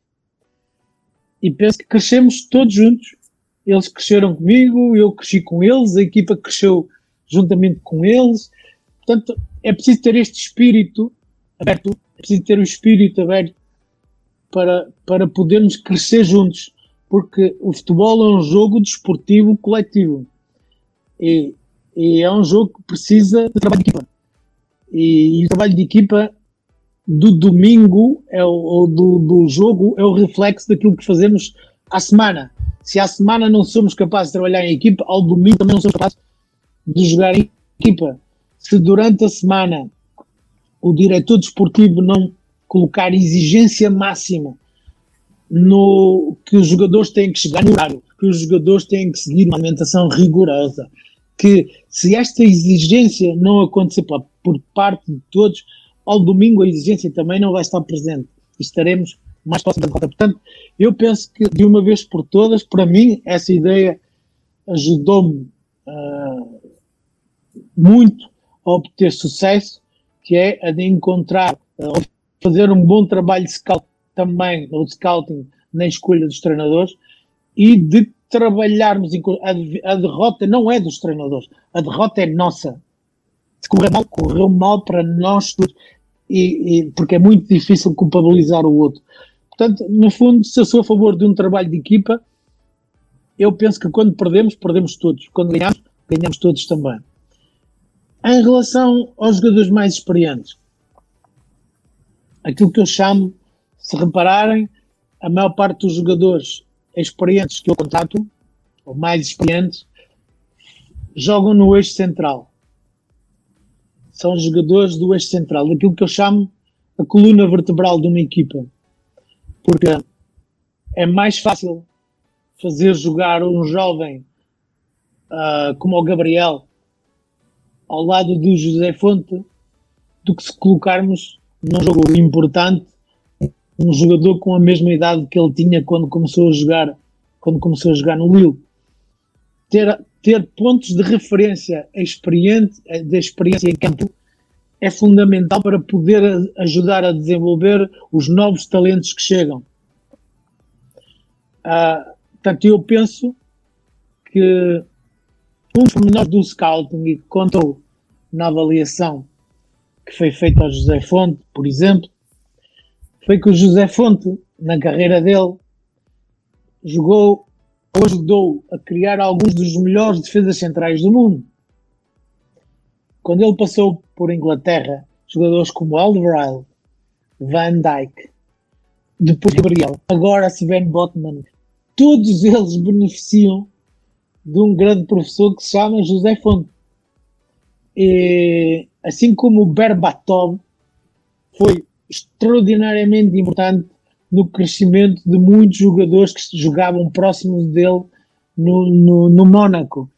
e penso que crescemos todos juntos. Eles cresceram comigo, eu cresci com eles, a equipa cresceu juntamente com eles. Portanto, é preciso ter este espírito aberto preciso ter o espírito aberto para, para podermos crescer juntos, porque o futebol é um jogo desportivo coletivo e, e é um jogo que precisa de trabalho de. E, e o trabalho de equipa do domingo é o, ou do, do jogo é o reflexo daquilo que fazemos à semana. Se à semana não somos capazes de trabalhar em equipa, ao domingo também não somos capazes de jogar em equipa. Se durante a semana o diretor desportivo não colocar exigência máxima no que os jogadores têm que chegar no horário, que os jogadores têm que seguir uma alimentação rigorosa, que se esta exigência não acontecer por, por parte de todos, ao domingo a exigência também não vai estar presente. Estaremos mais próximos da cota. Portanto, eu penso que de uma vez por todas, para mim, essa ideia ajudou-me uh, muito a obter sucesso que é a de encontrar, ou fazer um bom trabalho de scout também, ou de scouting na escolha dos treinadores e de trabalharmos. A derrota não é dos treinadores, a derrota é nossa. Se correr mal, correu mal para nós todos. E, e, porque é muito difícil culpabilizar o outro. Portanto, no fundo, se eu sou a favor de um trabalho de equipa, eu penso que quando perdemos, perdemos todos. Quando ganhamos, ganhamos todos também. Em relação aos jogadores mais experientes, aquilo que eu chamo, se repararem, a maior parte dos jogadores experientes que eu contato, ou mais experientes, jogam no eixo central. São jogadores do eixo central, daquilo que eu chamo a coluna vertebral de uma equipa. Porque é mais fácil fazer jogar um jovem uh, como o Gabriel ao lado do José Fonte do que se colocarmos num jogo importante um jogador com a mesma idade que ele tinha quando começou a jogar quando começou a jogar no Lille ter, ter pontos de referência experiente, de experiência em campo é fundamental para poder ajudar a desenvolver os novos talentos que chegam. Uh, portanto, eu penso que um dos pormenores do scouting e que contou na avaliação que foi feita ao José Fonte, por exemplo, foi que o José Fonte, na carreira dele, jogou ou ajudou a criar alguns dos melhores defesas centrais do mundo. Quando ele passou por Inglaterra, jogadores como Alderweireld, Van Dijk, depois Gabriel, agora Sven Botman, todos eles beneficiam de um grande professor que se chama José Fonte. E, assim como o Berbatov foi extraordinariamente importante no crescimento de muitos jogadores que jogavam próximos dele no, no, no Mónaco.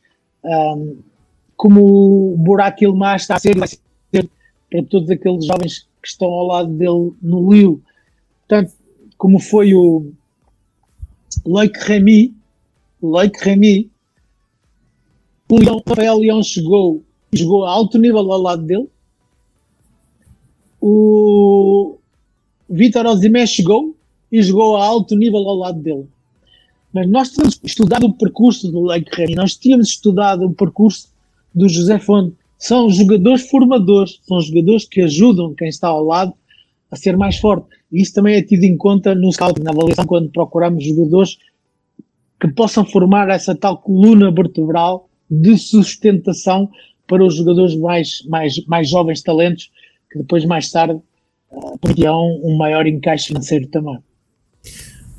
Um, como o Burak Ilmaz está a ser, vai ser para todos aqueles jovens que estão ao lado dele no Lille. Portanto, como foi o Loic Remy, Loic Remy, o Leão, Rafael Leão chegou e jogou a alto nível ao lado dele. O Vitor Osimé chegou e jogou a alto nível ao lado dele. Mas nós tínhamos estudado o percurso do Lake Remy, nós tínhamos estudado o percurso do José Fonte. São jogadores formadores, são jogadores que ajudam quem está ao lado a ser mais forte. E isso também é tido em conta no scouting, na avaliação, quando procuramos jogadores que possam formar essa tal coluna vertebral de sustentação para os jogadores mais, mais, mais jovens talentos que depois, mais tarde, uh, um maior encaixe financeiro também.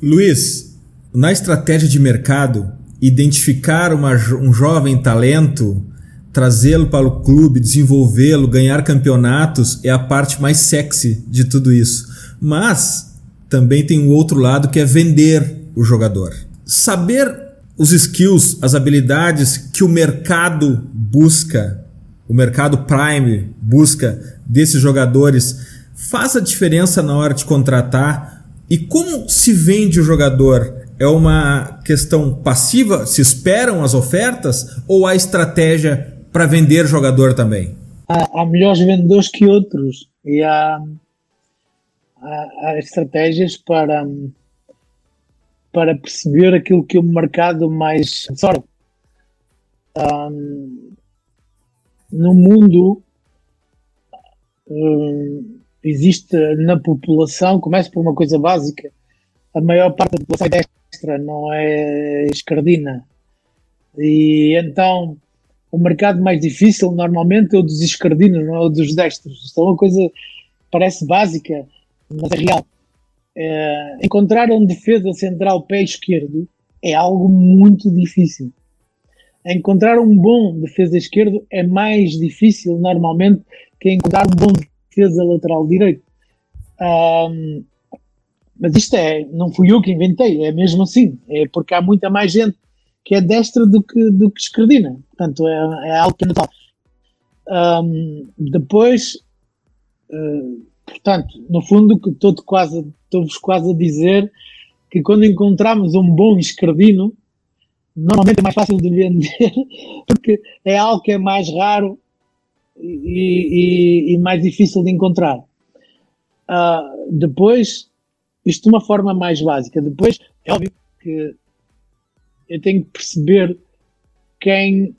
Luiz, na estratégia de mercado, identificar uma, um jovem talento, trazê-lo para o clube, desenvolvê-lo, ganhar campeonatos é a parte mais sexy de tudo isso. Mas também tem um outro lado que é vender o jogador. Saber os skills, as habilidades que o mercado busca, o mercado prime busca desses jogadores, faz a diferença na hora de contratar. E como se vende o jogador? É uma questão passiva? Se esperam as ofertas? Ou há estratégia para vender jogador também? Há, há melhores vendedores que outros. E há, há, há estratégias para para perceber aquilo que o mercado mais absorve. Um, no mundo um, existe na população, começa por uma coisa básica, a maior parte da população é destra, não é escardina. E então o mercado mais difícil normalmente é o dos escardinos, não é o dos destros. É uma coisa parece básica, mas é real é, encontrar um defesa central pé esquerdo é algo muito difícil. Encontrar um bom defesa esquerdo é mais difícil normalmente que encontrar um bom defesa lateral direito. Um, mas isto é, não fui eu que inventei, é mesmo assim. É porque há muita mais gente que é destra do que, do que esquerdina. Portanto, é, é algo que é natural. Um, depois, uh, Portanto, no fundo, que estou quase, estou-vos quase a dizer que quando encontramos um bom escardino, normalmente é mais fácil de (laughs) vender, porque é algo que é mais raro e, e, e mais difícil de encontrar. Uh, depois, isto de uma forma mais básica. Depois, é óbvio que eu tenho que perceber quem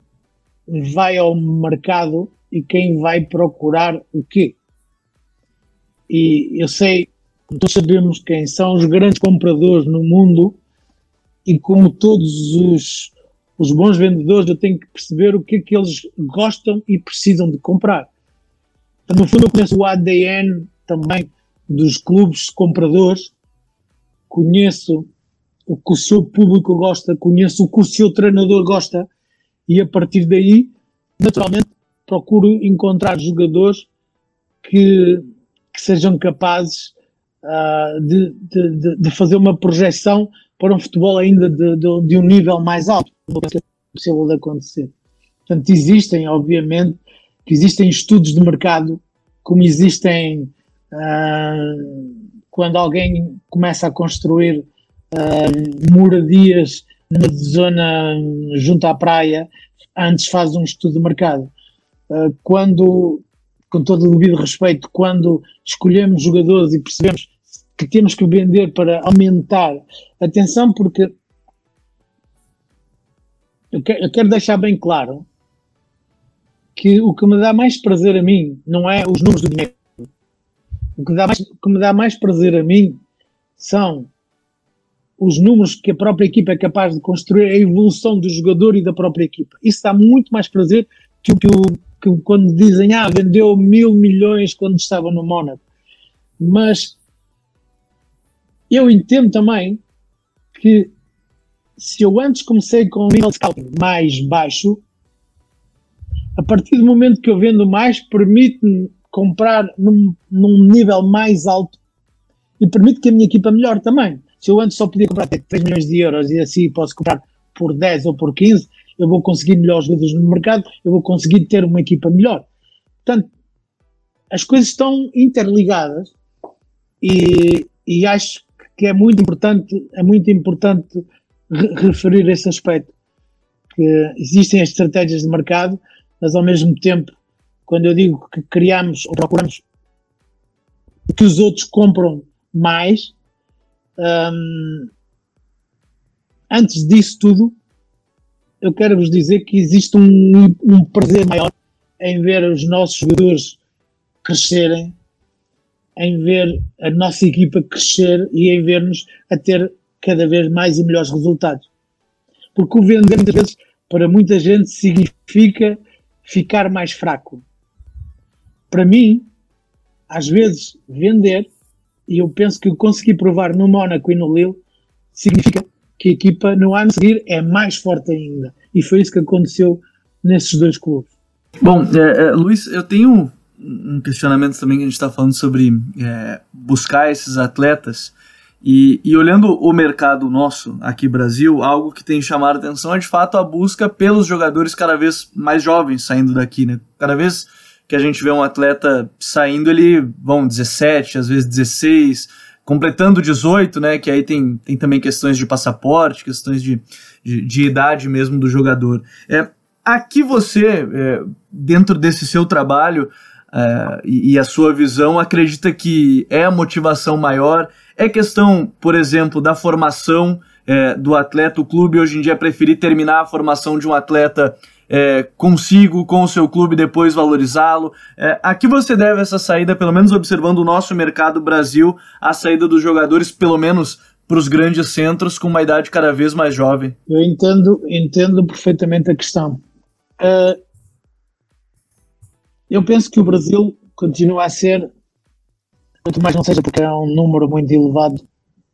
vai ao mercado e quem vai procurar o quê. E eu sei, todos sabemos quem são os grandes compradores no mundo e como todos os, os bons vendedores eu tenho que perceber o que é que eles gostam e precisam de comprar. Então, no fundo eu conheço o ADN também dos clubes compradores, conheço o que o seu público gosta, conheço o que o seu treinador gosta e a partir daí, naturalmente, procuro encontrar jogadores que que sejam capazes uh, de, de, de, fazer uma projeção para um futebol ainda de, de, de um nível mais alto. É possível de acontecer. Portanto, existem, obviamente, que existem estudos de mercado, como existem uh, quando alguém começa a construir uh, moradias na zona junto à praia, antes faz um estudo de mercado. Uh, quando, com todo o devido respeito, quando escolhemos jogadores e percebemos que temos que vender para aumentar, atenção, porque eu quero, eu quero deixar bem claro que o que me dá mais prazer a mim não é os números do dinheiro. O que, dá mais, o que me dá mais prazer a mim são os números que a própria equipa é capaz de construir, a evolução do jogador e da própria equipa. Isso dá muito mais prazer que que, que quando dizem, ah, vendeu mil milhões quando estava no Mónaco. Mas eu entendo também que se eu antes comecei com um nível de scouting mais baixo, a partir do momento que eu vendo mais, permite-me comprar num, num, nível mais alto e permite que a minha equipa melhore também. Se eu antes só podia comprar 3 milhões de euros e assim posso comprar por 10 ou por 15, eu vou conseguir melhores jogadores no mercado, eu vou conseguir ter uma equipa melhor. Portanto, as coisas estão interligadas e, e acho que é muito importante, é muito importante referir esse aspecto. Que existem as estratégias de mercado, mas ao mesmo tempo, quando eu digo que criamos ou procuramos que os outros compram mais, um, antes disso tudo, eu quero vos dizer que existe um, um prazer maior em ver os nossos jogadores crescerem, em ver a nossa equipa crescer e em ver-nos a ter cada vez mais e melhores resultados. Porque o vender, muitas vezes, para muita gente, significa ficar mais fraco. Para mim, às vezes, vender, e eu penso que consegui provar no Mónaco e no Lille, significa que a equipa no ano a seguir é mais forte ainda. E foi isso que aconteceu nesses dois clubes. Bom, é, é, Luiz, eu tenho um questionamento também que a gente está falando sobre é, buscar esses atletas e, e, olhando o mercado nosso aqui Brasil, algo que tem chamado a atenção é de fato a busca pelos jogadores cada vez mais jovens saindo daqui, né? Cada vez que a gente vê um atleta saindo, ele vão 17, às vezes 16, completando 18, né? Que aí tem, tem também questões de passaporte, questões de, de, de idade mesmo do jogador. É, aqui você, é, dentro desse seu trabalho é, e, e a sua visão, acredita que é a motivação maior é questão, por exemplo, da formação é, do atleta. O clube hoje em dia preferir terminar a formação de um atleta é, consigo, com o seu clube, depois valorizá-lo. É, a que você deve essa saída, pelo menos observando o nosso mercado Brasil, a saída dos jogadores, pelo menos para os grandes centros, com uma idade cada vez mais jovem? Eu entendo, entendo perfeitamente a questão. Uh, eu penso que o Brasil continua a ser quanto mais não seja porque é um número muito elevado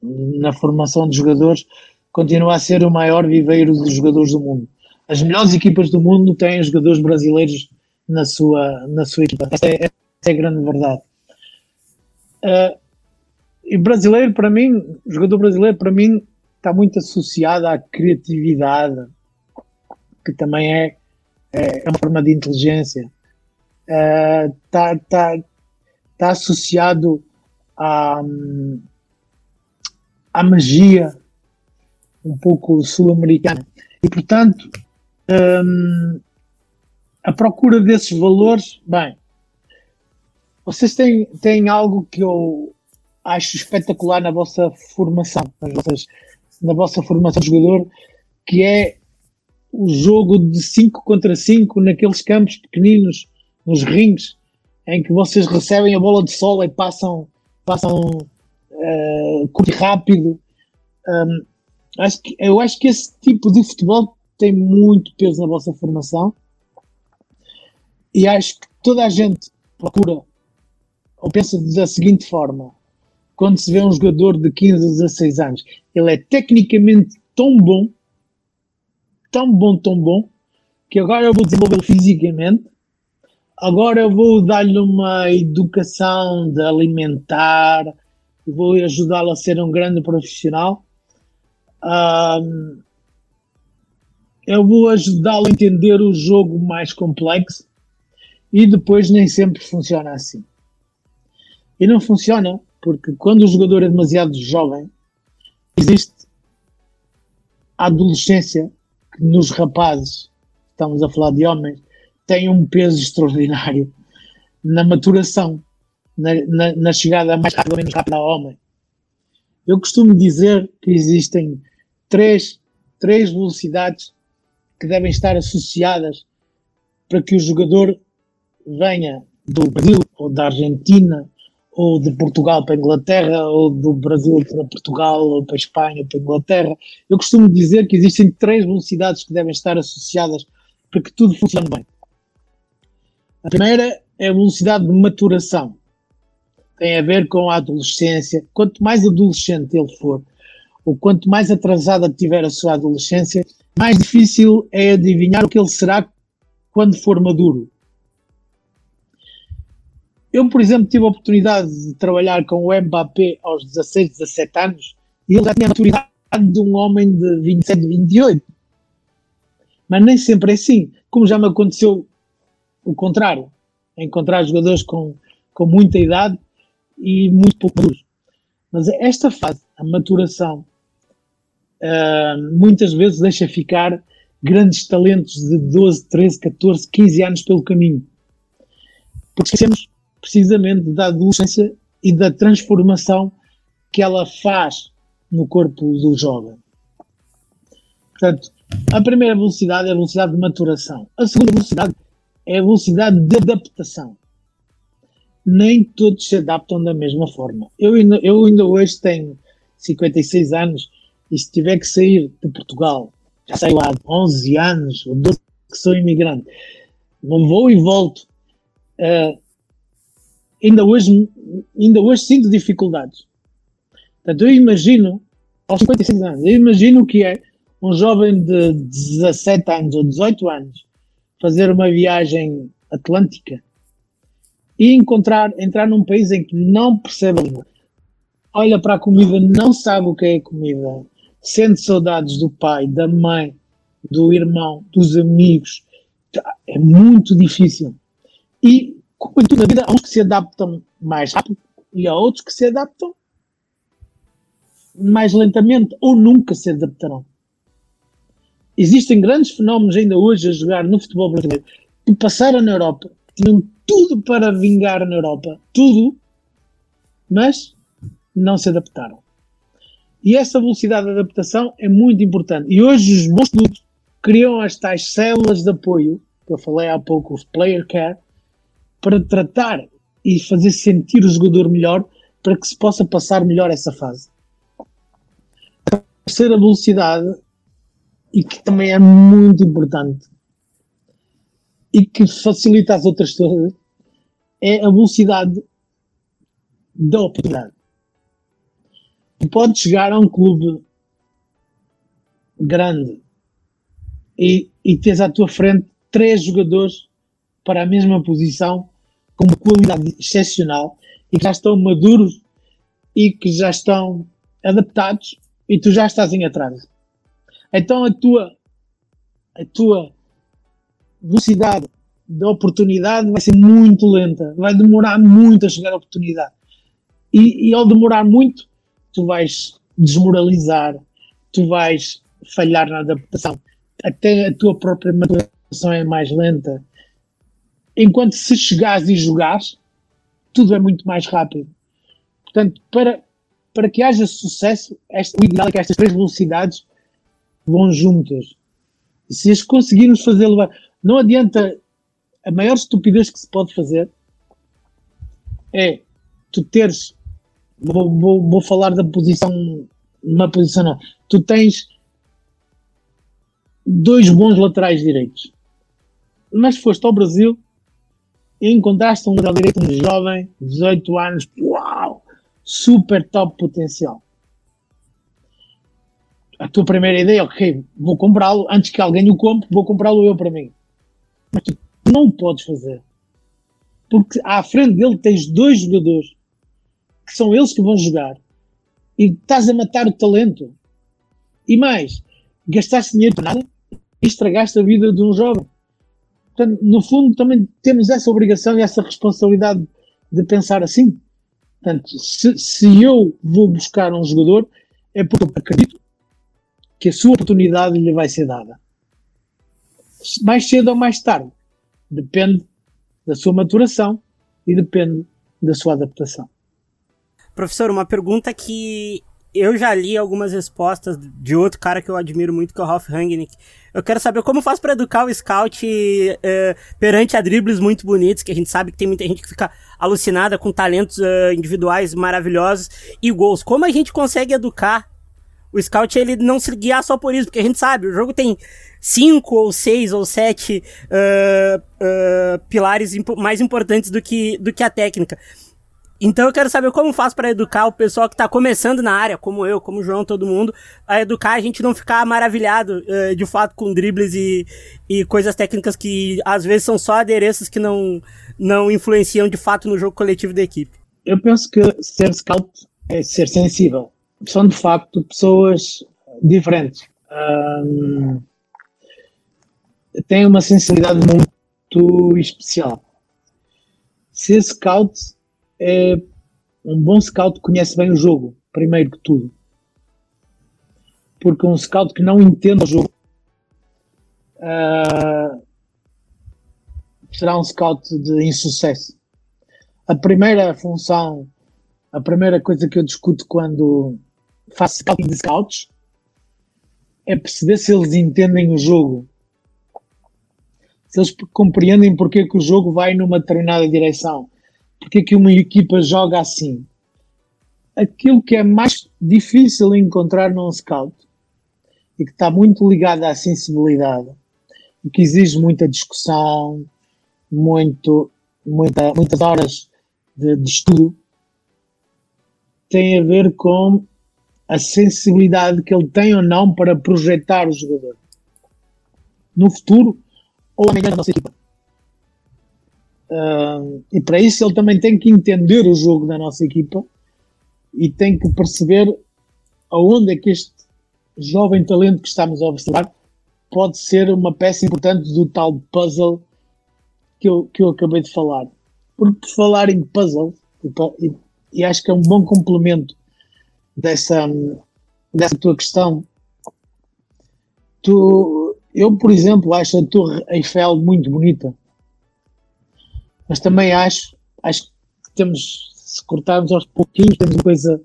na formação de jogadores, continua a ser o maior viveiro de jogadores do mundo. As melhores equipas do mundo têm jogadores brasileiros na sua, na sua equipa. Essa é, essa é a grande verdade. Uh, e brasileiro, para mim, jogador brasileiro, para mim, está muito associado à criatividade, que também é, é, é uma forma de inteligência. Uh, tá, está associado à, à magia um pouco sul-americana. E, portanto, hum, a procura desses valores, bem, vocês têm, têm algo que eu acho espetacular na vossa formação, nas vossas, na vossa formação de jogador, que é o jogo de 5 contra 5 naqueles campos pequeninos, nos rings, em que vocês recebem a bola de sol e passam, passam uh, rápido. Um, acho que, eu acho que esse tipo de futebol tem muito peso na vossa formação e acho que toda a gente procura ou pensa da seguinte forma: quando se vê um jogador de 15 a 16 anos, ele é tecnicamente tão bom, tão bom, tão bom, que agora eu vou desenvolvê-lo fisicamente Agora eu vou dar-lhe uma educação de alimentar, vou ajudá-lo a ser um grande profissional. Um, eu vou ajudá-lo a entender o jogo mais complexo e depois nem sempre funciona assim. E não funciona porque quando o jogador é demasiado jovem, existe a adolescência que nos rapazes, estamos a falar de homens, tem um peso extraordinário na maturação, na, na, na chegada mais rápida ou menos rápida ao homem. Eu costumo dizer que existem três, três velocidades que devem estar associadas para que o jogador venha do Brasil ou da Argentina ou de Portugal para a Inglaterra ou do Brasil para Portugal ou para a Espanha ou para a Inglaterra. Eu costumo dizer que existem três velocidades que devem estar associadas para que tudo funcione bem. A primeira é a velocidade de maturação. Tem a ver com a adolescência. Quanto mais adolescente ele for, ou quanto mais atrasada tiver a sua adolescência, mais difícil é adivinhar o que ele será quando for maduro. Eu, por exemplo, tive a oportunidade de trabalhar com o Mbappé aos 16, 17 anos e ele já tinha a maturidade de um homem de 27, 28. Mas nem sempre é assim. Como já me aconteceu o contrário, encontrar jogadores com, com muita idade e muito pouco maduros. Mas esta fase, a maturação, uh, muitas vezes deixa ficar grandes talentos de 12, 13, 14, 15 anos pelo caminho. Porque esquecemos precisamente da adolescência e da transformação que ela faz no corpo do jovem. Portanto, a primeira velocidade é a velocidade de maturação. A segunda velocidade é a velocidade de adaptação. Nem todos se adaptam da mesma forma. Eu ainda, eu ainda hoje tenho 56 anos e se tiver que sair de Portugal, já saio há 11 anos ou 12 que sou imigrante, não vou e volto. Uh, ainda, hoje, ainda hoje sinto dificuldades. Portanto, eu imagino, aos 56 anos, eu imagino que é um jovem de 17 anos ou 18 anos fazer uma viagem atlântica e encontrar, entrar num país em que não percebe a língua, olha para a comida, não sabe o que é comida, sente saudades do pai, da mãe, do irmão, dos amigos. Tá, é muito difícil. E, como em toda a vida, há uns que se adaptam mais rápido e há outros que se adaptam mais lentamente ou nunca se adaptarão. Existem grandes fenómenos ainda hoje a jogar no futebol brasileiro que passaram na Europa, tinham tudo para vingar na Europa, tudo, mas não se adaptaram. E essa velocidade de adaptação é muito importante. E hoje os bons clubes criam as tais células de apoio, que eu falei há pouco, os player care, para tratar e fazer sentir o jogador melhor para que se possa passar melhor essa fase. A terceira velocidade e que também é muito importante e que facilita as outras todas é a velocidade da oportunidade. Tu podes chegar a um clube grande e, e tens à tua frente três jogadores para a mesma posição com qualidade excepcional e que já estão maduros e que já estão adaptados e tu já estás em atraso. Então a tua, a tua velocidade da oportunidade vai ser muito lenta, vai demorar muito a chegar à oportunidade. E, e ao demorar muito, tu vais desmoralizar, tu vais falhar na adaptação. Até a tua própria maturação é mais lenta. Enquanto se chegares e jogares, tudo é muito mais rápido. Portanto, para, para que haja sucesso, esta, o ideal é que estas três velocidades vão juntas. Se as conseguirmos fazer levar, não adianta. A maior estupidez que se pode fazer é tu teres. Vou, vou, vou falar da posição. Uma posição não. Tu tens dois bons laterais direitos. Mas foste ao Brasil e encontraste um lateral direito, um jovem, 18 anos, uau, super top potencial a tua primeira ideia, ok, vou comprá-lo, antes que alguém o compre, vou comprá-lo eu para mim. Mas tu não o podes fazer. Porque à frente dele tens dois jogadores que são eles que vão jogar, e estás a matar o talento. E mais, gastaste dinheiro para nada e estragaste a vida de um jovem. Portanto, no fundo, também temos essa obrigação e essa responsabilidade de pensar assim. Portanto, se, se eu vou buscar um jogador, é porque eu acredito que a sua oportunidade lhe vai ser dada. Mais cedo ou mais tarde. Depende da sua maturação e depende da sua adaptação. Professor, uma pergunta que eu já li algumas respostas de outro cara que eu admiro muito, que é o Ralph Rangnick. Eu quero saber como faz para educar o scout uh, perante a dribles muito bonitos, que a gente sabe que tem muita gente que fica alucinada com talentos uh, individuais maravilhosos e gols. Como a gente consegue educar o scout ele não se guiar só por isso, porque a gente sabe, o jogo tem cinco ou seis ou sete uh, pilares imp mais importantes do que, do que a técnica. Então eu quero saber como faz para educar o pessoal que está começando na área, como eu, como o João, todo mundo, a educar a gente não ficar maravilhado uh, de fato com dribles e, e coisas técnicas que às vezes são só adereços que não, não influenciam de fato no jogo coletivo da equipe. Eu penso que ser scout é ser sensível. São de facto pessoas diferentes. Um, têm uma sensibilidade muito especial. Ser scout é um bom scout conhece bem o jogo, primeiro que tudo. Porque um scout que não entende o jogo uh, será um scout de insucesso. A primeira função, a primeira coisa que eu discuto quando faço scouting de scouts é perceber se eles entendem o jogo. Se eles compreendem porque que o jogo vai numa determinada direção porque é que uma equipa joga assim? Aquilo que é mais difícil encontrar num scout e que está muito ligado à sensibilidade e que exige muita discussão, muito, muita, muitas horas de, de estudo, tem a ver com a sensibilidade que ele tem ou não para projetar o jogador no futuro ou amanhã na nossa equipa. Uh, e para isso ele também tem que entender o jogo da nossa equipa e tem que perceber aonde é que este jovem talento que estamos a observar pode ser uma peça importante do tal puzzle que eu, que eu acabei de falar. Porque por falar em puzzle, e, e acho que é um bom complemento dessa, dessa tua questão, tu, eu, por exemplo, acho a Torre Eiffel muito bonita mas também acho, acho que temos, se cortarmos aos pouquinhos, temos uma coisa,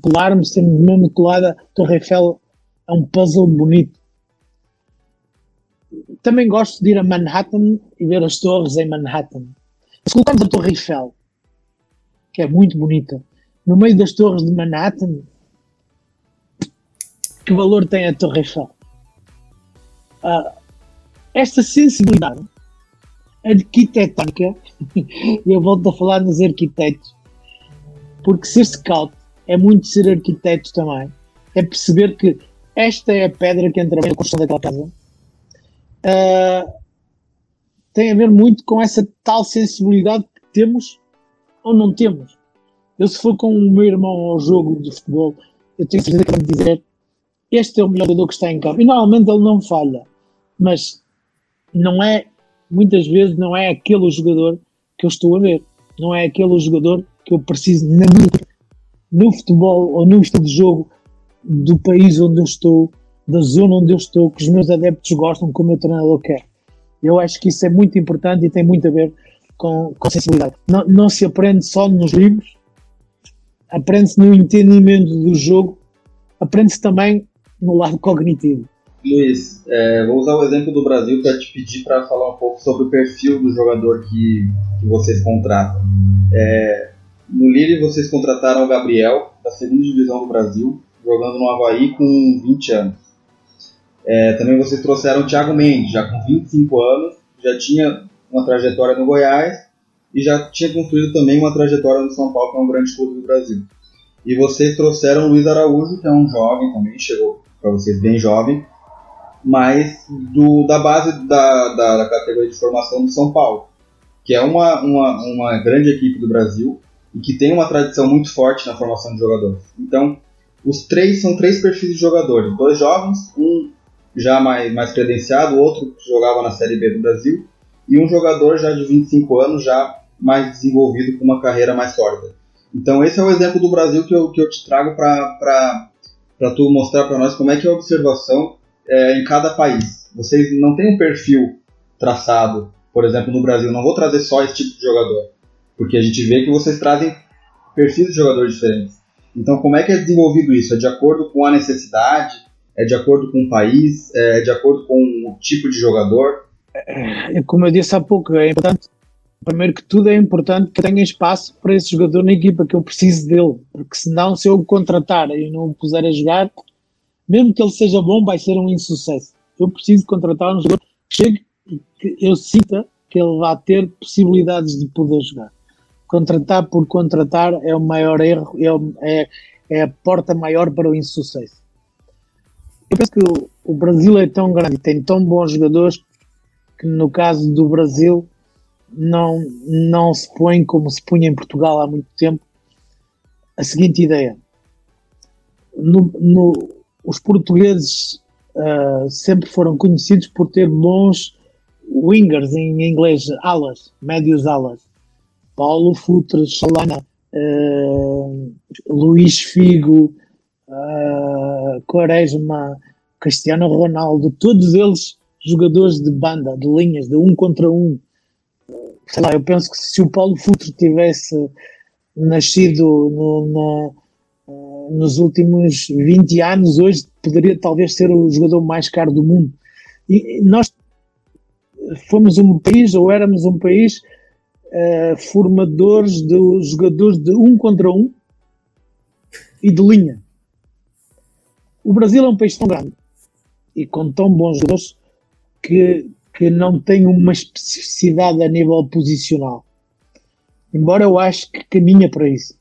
colarmos, temos mesmo colada, a Torre Eiffel é um puzzle bonito. Também gosto de ir a Manhattan e ver as torres em Manhattan. Se colocarmos a Torre Eiffel, que é muito bonita, no meio das torres de Manhattan, que valor tem a Torre Eiffel? Uh, esta sensibilidade arquitetónica, e (laughs) eu volto a falar nos arquitetos, porque ser scout é muito ser arquiteto também. É perceber que esta é a pedra que entra na construção daquela casa. Uh, tem a ver muito com essa tal sensibilidade que temos ou não temos. Eu, se for com o meu irmão ao jogo de futebol, eu tenho certeza que vai dizer este é o melhor jogador que está em campo. E normalmente ele não falha, mas não é muitas vezes não é aquele jogador que eu estou a ver. Não é aquele jogador que eu preciso na minha, no futebol ou no estilo de jogo do país onde eu estou, da zona onde eu estou, que os meus adeptos gostam, como o meu treinador quer. Eu acho que isso é muito importante e tem muito a ver com, com sensibilidade. Não, não se aprende só nos livros, aprende-se no entendimento do jogo, aprende-se também no lado cognitivo. Luiz, é, vou usar o exemplo do Brasil para te pedir para falar um pouco sobre o perfil do jogador que, que vocês contratam. É, no Lille vocês contrataram o Gabriel, da segunda divisão do Brasil, jogando no Havaí com 20 anos. É, também vocês trouxeram o Thiago Mendes, já com 25 anos, já tinha uma trajetória no Goiás e já tinha construído também uma trajetória no São Paulo, que é um grande clube do Brasil. E vocês trouxeram o Luiz Araújo, que é um jovem também, chegou para vocês bem jovem, mas do, da base da, da, da, categoria de formação do São Paulo, que é uma, uma, uma grande equipe do Brasil, e que tem uma tradição muito forte na formação de jogadores. Então, os três são três perfis de jogadores: dois jovens, um já mais, mais credenciado, outro que jogava na Série B do Brasil, e um jogador já de 25 anos, já mais desenvolvido com uma carreira mais sólida. Então, esse é o exemplo do Brasil que eu, que eu te trago para tu mostrar para nós como é que é a observação é, em cada país. Vocês não têm um perfil traçado, por exemplo, no Brasil. Não vou trazer só esse tipo de jogador, porque a gente vê que vocês trazem perfis de jogadores diferentes. Então, como é que é desenvolvido isso? É de acordo com a necessidade? É de acordo com o país? É de acordo com o tipo de jogador? É, como eu disse há pouco, é importante, primeiro que tudo, é importante que tenha espaço para esse jogador na equipa, que eu preciso dele, porque senão, se eu o contratar e não o puser a jogar, mesmo que ele seja bom, vai ser um insucesso. Eu preciso contratar um jogador que chegue e que eu sinta que ele vai ter possibilidades de poder jogar. Contratar por contratar é o maior erro, é, é, é a porta maior para o insucesso. Eu penso que o, o Brasil é tão grande tem tão bons jogadores que no caso do Brasil não, não se põe como se punha em Portugal há muito tempo a seguinte ideia. No, no, os portugueses uh, sempre foram conhecidos por ter bons wingers em inglês, alas, médios alas. Paulo Futres, Solana, uh, Luís Figo, uh, Quaresma, Cristiano Ronaldo, todos eles jogadores de banda, de linhas, de um contra um. Sei lá, eu penso que se o Paulo Futre tivesse nascido no, na, uh, nos últimos 20 anos, hoje poderia talvez ser o jogador mais caro do mundo. E nós fomos um país, ou éramos um país, uh, formadores de jogadores de um contra um e de linha. O Brasil é um país tão grande e com tão bons jogadores que, que não tem uma especificidade a nível posicional. Embora eu acho que caminha para isso.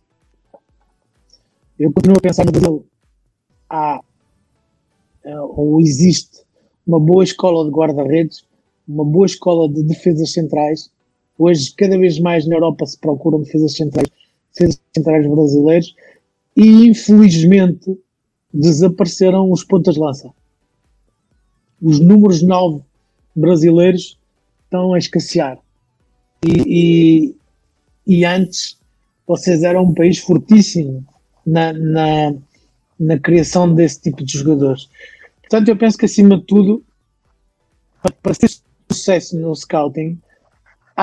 Eu continuo a pensar no Brasil. Há eh, ou existe uma boa escola de guarda-redes, uma boa escola de defesas centrais. Hoje, cada vez mais na Europa se procuram defesas centrais, defesas centrais brasileiros e, infelizmente, desapareceram os pontas-lança. Os números 9 brasileiros estão a escassear. E, e, e antes vocês eram um país fortíssimo na, na, na criação desse tipo de jogadores. Portanto, eu penso que acima de tudo, para ter sucesso no scouting,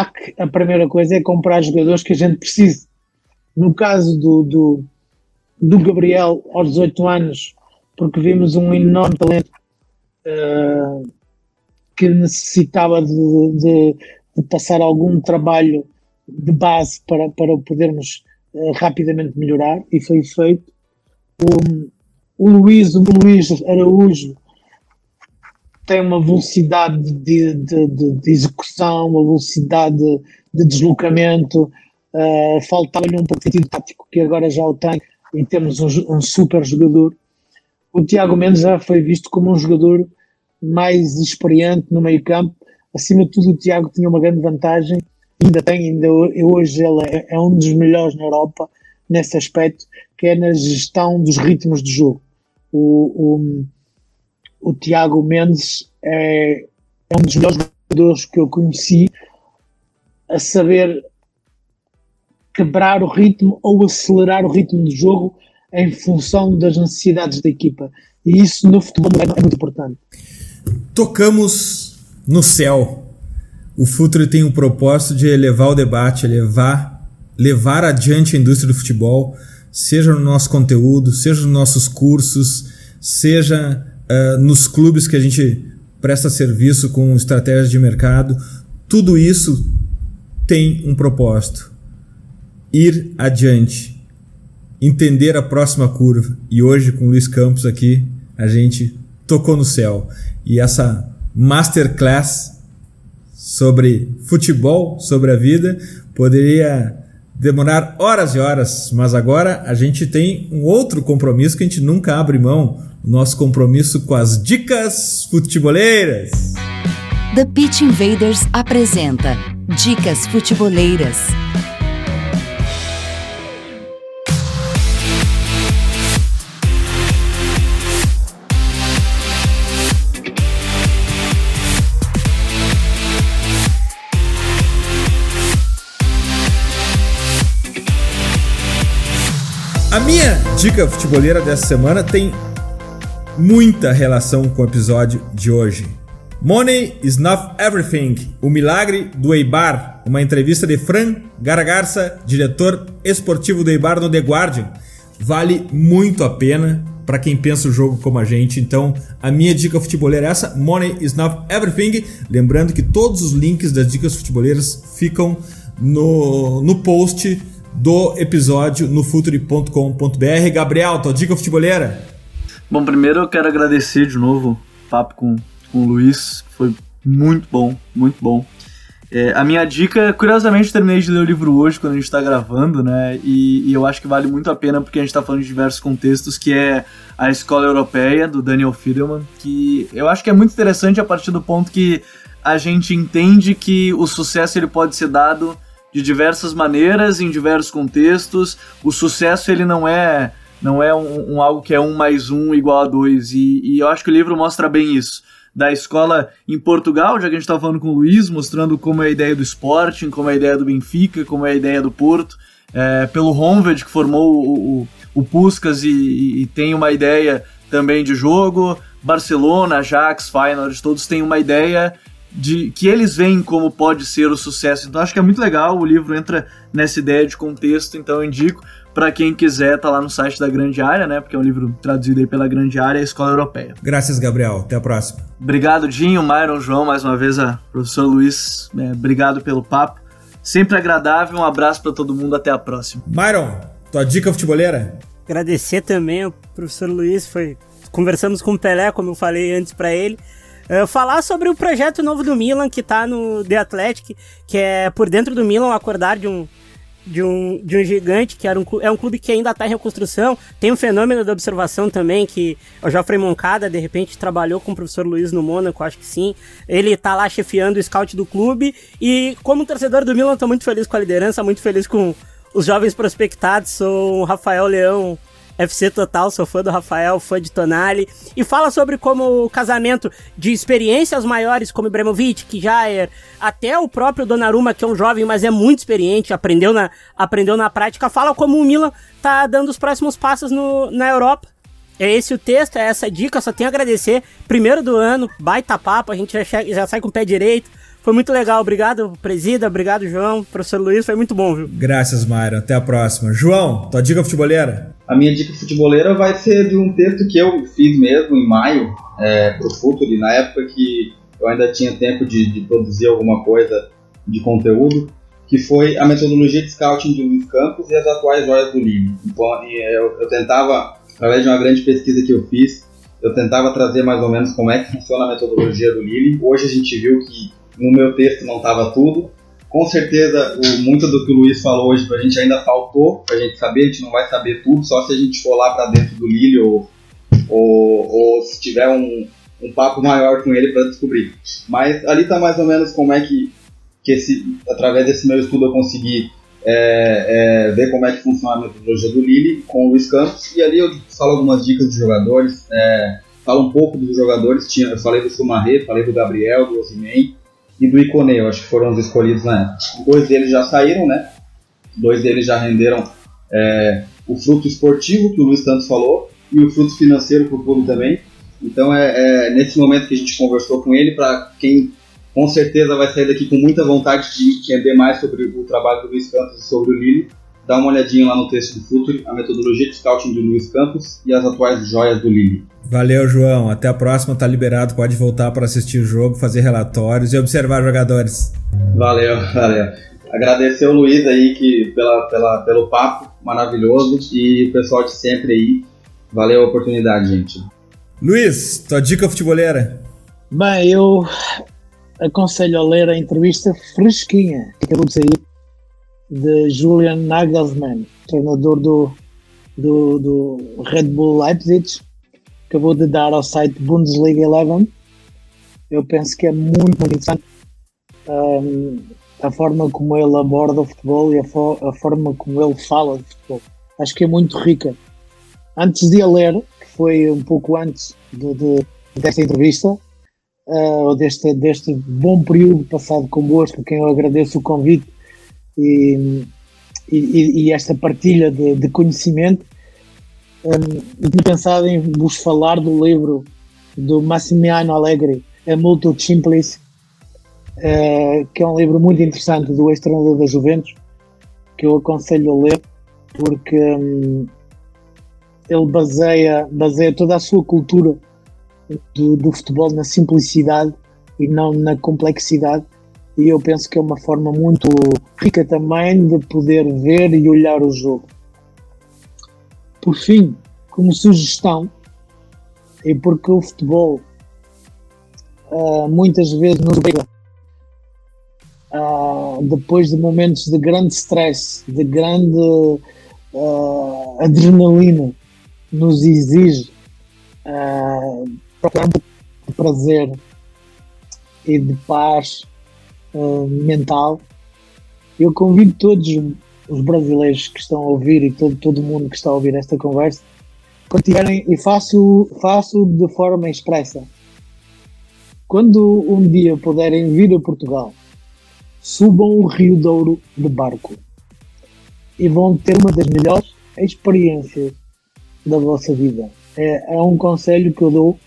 que, a primeira coisa é comprar jogadores que a gente precise. No caso do, do, do Gabriel, aos 18 anos, porque vimos um enorme talento uh, que necessitava de, de, de, passar algum trabalho de base para, para podermos uh, rapidamente melhorar, e foi feito. O, o Luís, o Luís Araújo, tem uma velocidade de, de, de, de execução, uma velocidade de, deslocamento, uh, faltava-lhe um sentido tático, que agora já o tem, e temos um, um super jogador. O Tiago Mendes já foi visto como um jogador mais experiente no meio campo. Acima de tudo, o Tiago tinha uma grande vantagem, ainda tem, ainda hoje ele é, é um dos melhores na Europa nesse aspecto, que é na gestão dos ritmos de jogo. O, o, o Tiago Mendes é, é um dos melhores jogadores que eu conheci a saber quebrar o ritmo ou acelerar o ritmo do jogo em função das necessidades da equipa. E isso no futebol é muito importante. Tocamos no céu. O Futre tem o propósito de elevar o debate, levar, levar adiante a indústria do futebol, seja no nosso conteúdo, seja nos nossos cursos, seja uh, nos clubes que a gente presta serviço com estratégias de mercado. Tudo isso tem um propósito: ir adiante, entender a próxima curva. E hoje, com o Luiz Campos aqui, a gente tocou no céu. E essa masterclass sobre futebol, sobre a vida, poderia demorar horas e horas, mas agora a gente tem um outro compromisso que a gente nunca abre mão, o nosso compromisso com as dicas futeboleiras. The Pitch Invaders apresenta Dicas Futeboleiras. A minha dica futeboleira dessa semana tem muita relação com o episódio de hoje. Money is not everything. O milagre do Eibar. Uma entrevista de Fran Garagarça, diretor esportivo do Eibar no The Guardian. Vale muito a pena para quem pensa o jogo como a gente. Então, a minha dica futeboleira é essa: Money is not everything. Lembrando que todos os links das dicas futeboleiras ficam no, no post do episódio no futuri.com.br. Gabriel, tua dica futeboleira? Bom, primeiro eu quero agradecer de novo o papo com, com o Luiz, foi muito bom, muito bom. É, a minha dica, curiosamente, terminei de ler o livro hoje, quando a gente está gravando, né? E, e, eu acho que vale muito a pena porque a gente está falando de diversos contextos, que é a Escola Europeia, do Daniel Fidelman, que eu acho que é muito interessante a partir do ponto que a gente entende que o sucesso ele pode ser dado de diversas maneiras, em diversos contextos. O sucesso ele não é não é um, um algo que é um mais um igual a dois. E, e, eu acho que o livro mostra bem isso. Da escola em Portugal, já que a gente estava falando com o Luiz, mostrando como é a ideia do Sporting, como é a ideia do Benfica, como é a ideia do Porto. É, pelo Honved, que formou o, o, o Puskas e, e, tem uma ideia também de jogo. Barcelona, Ajax, Feyenoord, todos têm uma ideia de que eles veem como pode ser o sucesso. Então acho que é muito legal, o livro entra nessa ideia de contexto, então eu indico para quem quiser tá lá no site da Grande Área, né? Porque é um livro traduzido aí pela Grande Área, a Escola Europeia. Graças, Gabriel. Até a próxima. Obrigado, Dinho, Myron, João, mais uma vez a professor Luiz. Né? Obrigado pelo papo. Sempre agradável. Um abraço para todo mundo. Até a próxima. Myron, tua dica futeboleira? Agradecer também ao professor Luiz. Foi conversamos com o Pelé, como eu falei antes para ele. Uh, falar sobre o projeto novo do Milan que tá no The Athletic, que é por dentro do Milan acordar de um, de um, de um gigante, que era um, é um clube que ainda está em reconstrução. Tem um fenômeno da observação também, que o Joffrey Moncada, de repente, trabalhou com o professor Luiz no Mônaco, acho que sim. Ele está lá chefiando o scout do clube. E como torcedor do Milan, estou muito feliz com a liderança, muito feliz com os jovens prospectados. Sou o Rafael Leão FC Total, sou fã do Rafael, fã de Tonali, e fala sobre como o casamento de experiências maiores, como Ibrahimovic, Jair, até o próprio Donnarumma, que é um jovem, mas é muito experiente, aprendeu na, aprendeu na prática, fala como o Milan tá dando os próximos passos no, na Europa. É esse o texto, é essa dica, só tenho a agradecer. Primeiro do ano, baita papo, a gente já, já sai com o pé direito. Foi muito legal, obrigado, presida, obrigado, João, professor Luiz, foi muito bom, viu? Graças, Mário, até a próxima. João, tua dica futeboleira? A minha dica futeboleira vai ser de um texto que eu fiz mesmo em maio é, pro Futuri, na época que eu ainda tinha tempo de, de, produzir alguma coisa de conteúdo, que foi a metodologia de scouting de Luiz Campos e as atuais joias do Lille. Então, eu, eu tentava, através de uma grande pesquisa que eu fiz, eu tentava trazer mais ou menos como é que funciona a metodologia do Lille. Hoje a gente viu que no meu texto não estava tudo. Com certeza, o, muito do que o Luiz falou hoje a gente ainda faltou para a gente saber, a gente não vai saber tudo, só se a gente for lá para dentro do Lille ou, ou, ou, se tiver um, um papo maior com ele para descobrir. Mas ali está mais ou menos como é que, que esse, através desse meu estudo eu consegui é, é, ver como é que funciona a metodologia do Lille com o Luiz Campos, e ali eu falo algumas dicas de jogadores, é, falo um pouco dos jogadores, tinha, eu falei do Sumarret, falei do Gabriel, do Osimhen, e do Icone, eu acho que foram os escolhidos na época. Dois deles já saíram, né? Dois deles já renderam é, o fruto esportivo, que o Luiz Santos falou, e o fruto financeiro para o clube também. Então é, é, nesse momento que a gente conversou com ele, para quem com certeza vai sair daqui com muita vontade de entender mais sobre o trabalho do Luiz Campos e sobre o Lille, dá uma olhadinha lá no texto do Futuri, a metodologia de scouting do Luiz Campos e as atuais joias do Lille. Valeu, João. Até a próxima, tá liberado. Pode voltar para assistir o jogo, fazer relatórios e observar jogadores. Valeu, (laughs) valeu. Agradecer o Luiz aí que, pela, pela, pelo papo maravilhoso e o pessoal de sempre aí. Valeu a oportunidade, gente. Luiz, tua dica futeboleira? Bem, eu aconselho a ler a entrevista fresquinha que acabou de sair de Julian Nagelsmann, treinador do, do, do Red Bull Leipzig acabou de dar ao site Bundesliga 11. Eu penso que é muito, muito interessante um, a forma como ele aborda o futebol e a, fo a, forma como ele fala de futebol. Acho que é muito rica. Antes de a ler, que foi um pouco antes de, de, desta entrevista, uh, ou deste, deste bom período passado convosco, a quem eu agradeço o convite e, e, e esta partilha de, de conhecimento, um, eu tinha pensado em vos falar do livro do Massimiliano Allegri, A Multo Simplice, uh, que é um livro muito interessante do ex-treinador da Juventus, que eu aconselho a ler, porque um, ele baseia, baseia toda a sua cultura do, do futebol na simplicidade e não na complexidade. E eu penso que é uma forma muito rica também de poder ver e olhar o jogo. Por fim, como sugestão, e porque o futebol uh, muitas vezes nos obriga, uh, depois de momentos de grande stress, de grande uh, adrenalina, nos exige procurar prazer e de paz mental. Eu convido todos os brasileiros que estão a ouvir e todo, todo mundo que está a ouvir esta conversa, partilharem e faço, faço de forma expressa. Quando um dia puderem vir a Portugal, subam o Rio Douro de barco e vão ter uma das melhores experiências da vossa vida. É, é um conselho que eu dou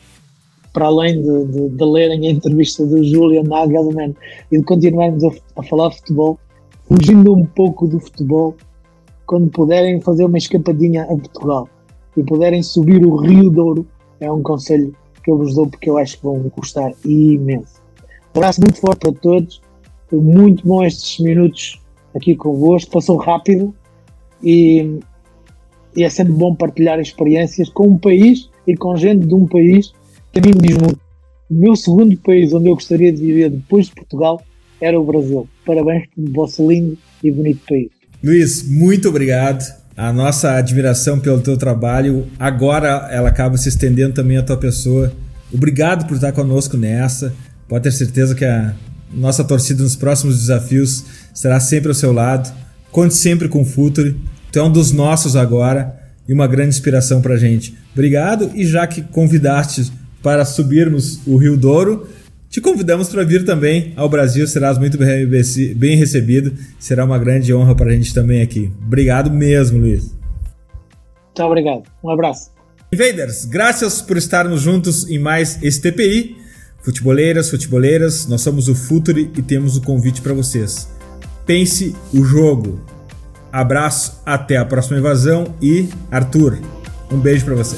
para além de, de, de lerem a entrevista do Julian Nagelman e de continuarmos a, a falar futebol, fugindo um pouco do futebol, quando puderem fazer uma escapadinha a Portugal e puderem subir o Rio Douro, é um conselho que eu vos dou porque eu acho que vão gostar imenso. Um abraço muito forte para todos, foi muito bom estes minutos aqui convosco, passou rápido e, e é sempre bom partilhar experiências com um país e com gente de um país diz muito. O meu segundo país onde eu gostaria de viver depois de Portugal era o Brasil. Parabéns pelo vosso lindo e bonito país. Luiz, muito obrigado. A nossa admiração pelo teu trabalho, agora ela acaba se estendendo também à tua pessoa. Obrigado por estar conosco nessa. Pode ter certeza que a nossa torcida nos próximos desafios estará sempre ao seu lado. Conte sempre com o Futuri. Tu é um dos nossos agora e uma grande inspiração para gente. Obrigado e já que convidaste para subirmos o Rio Douro, te convidamos para vir também ao Brasil, serás muito bem recebido. Será uma grande honra para a gente também aqui. Obrigado mesmo, Luiz. Muito obrigado. Um abraço. Invaders, graças por estarmos juntos em mais esse TPI. Futeboleiras, futeboleiras, nós somos o Futuri e temos o um convite para vocês. Pense o jogo. Abraço, até a próxima invasão e Arthur, um beijo para você.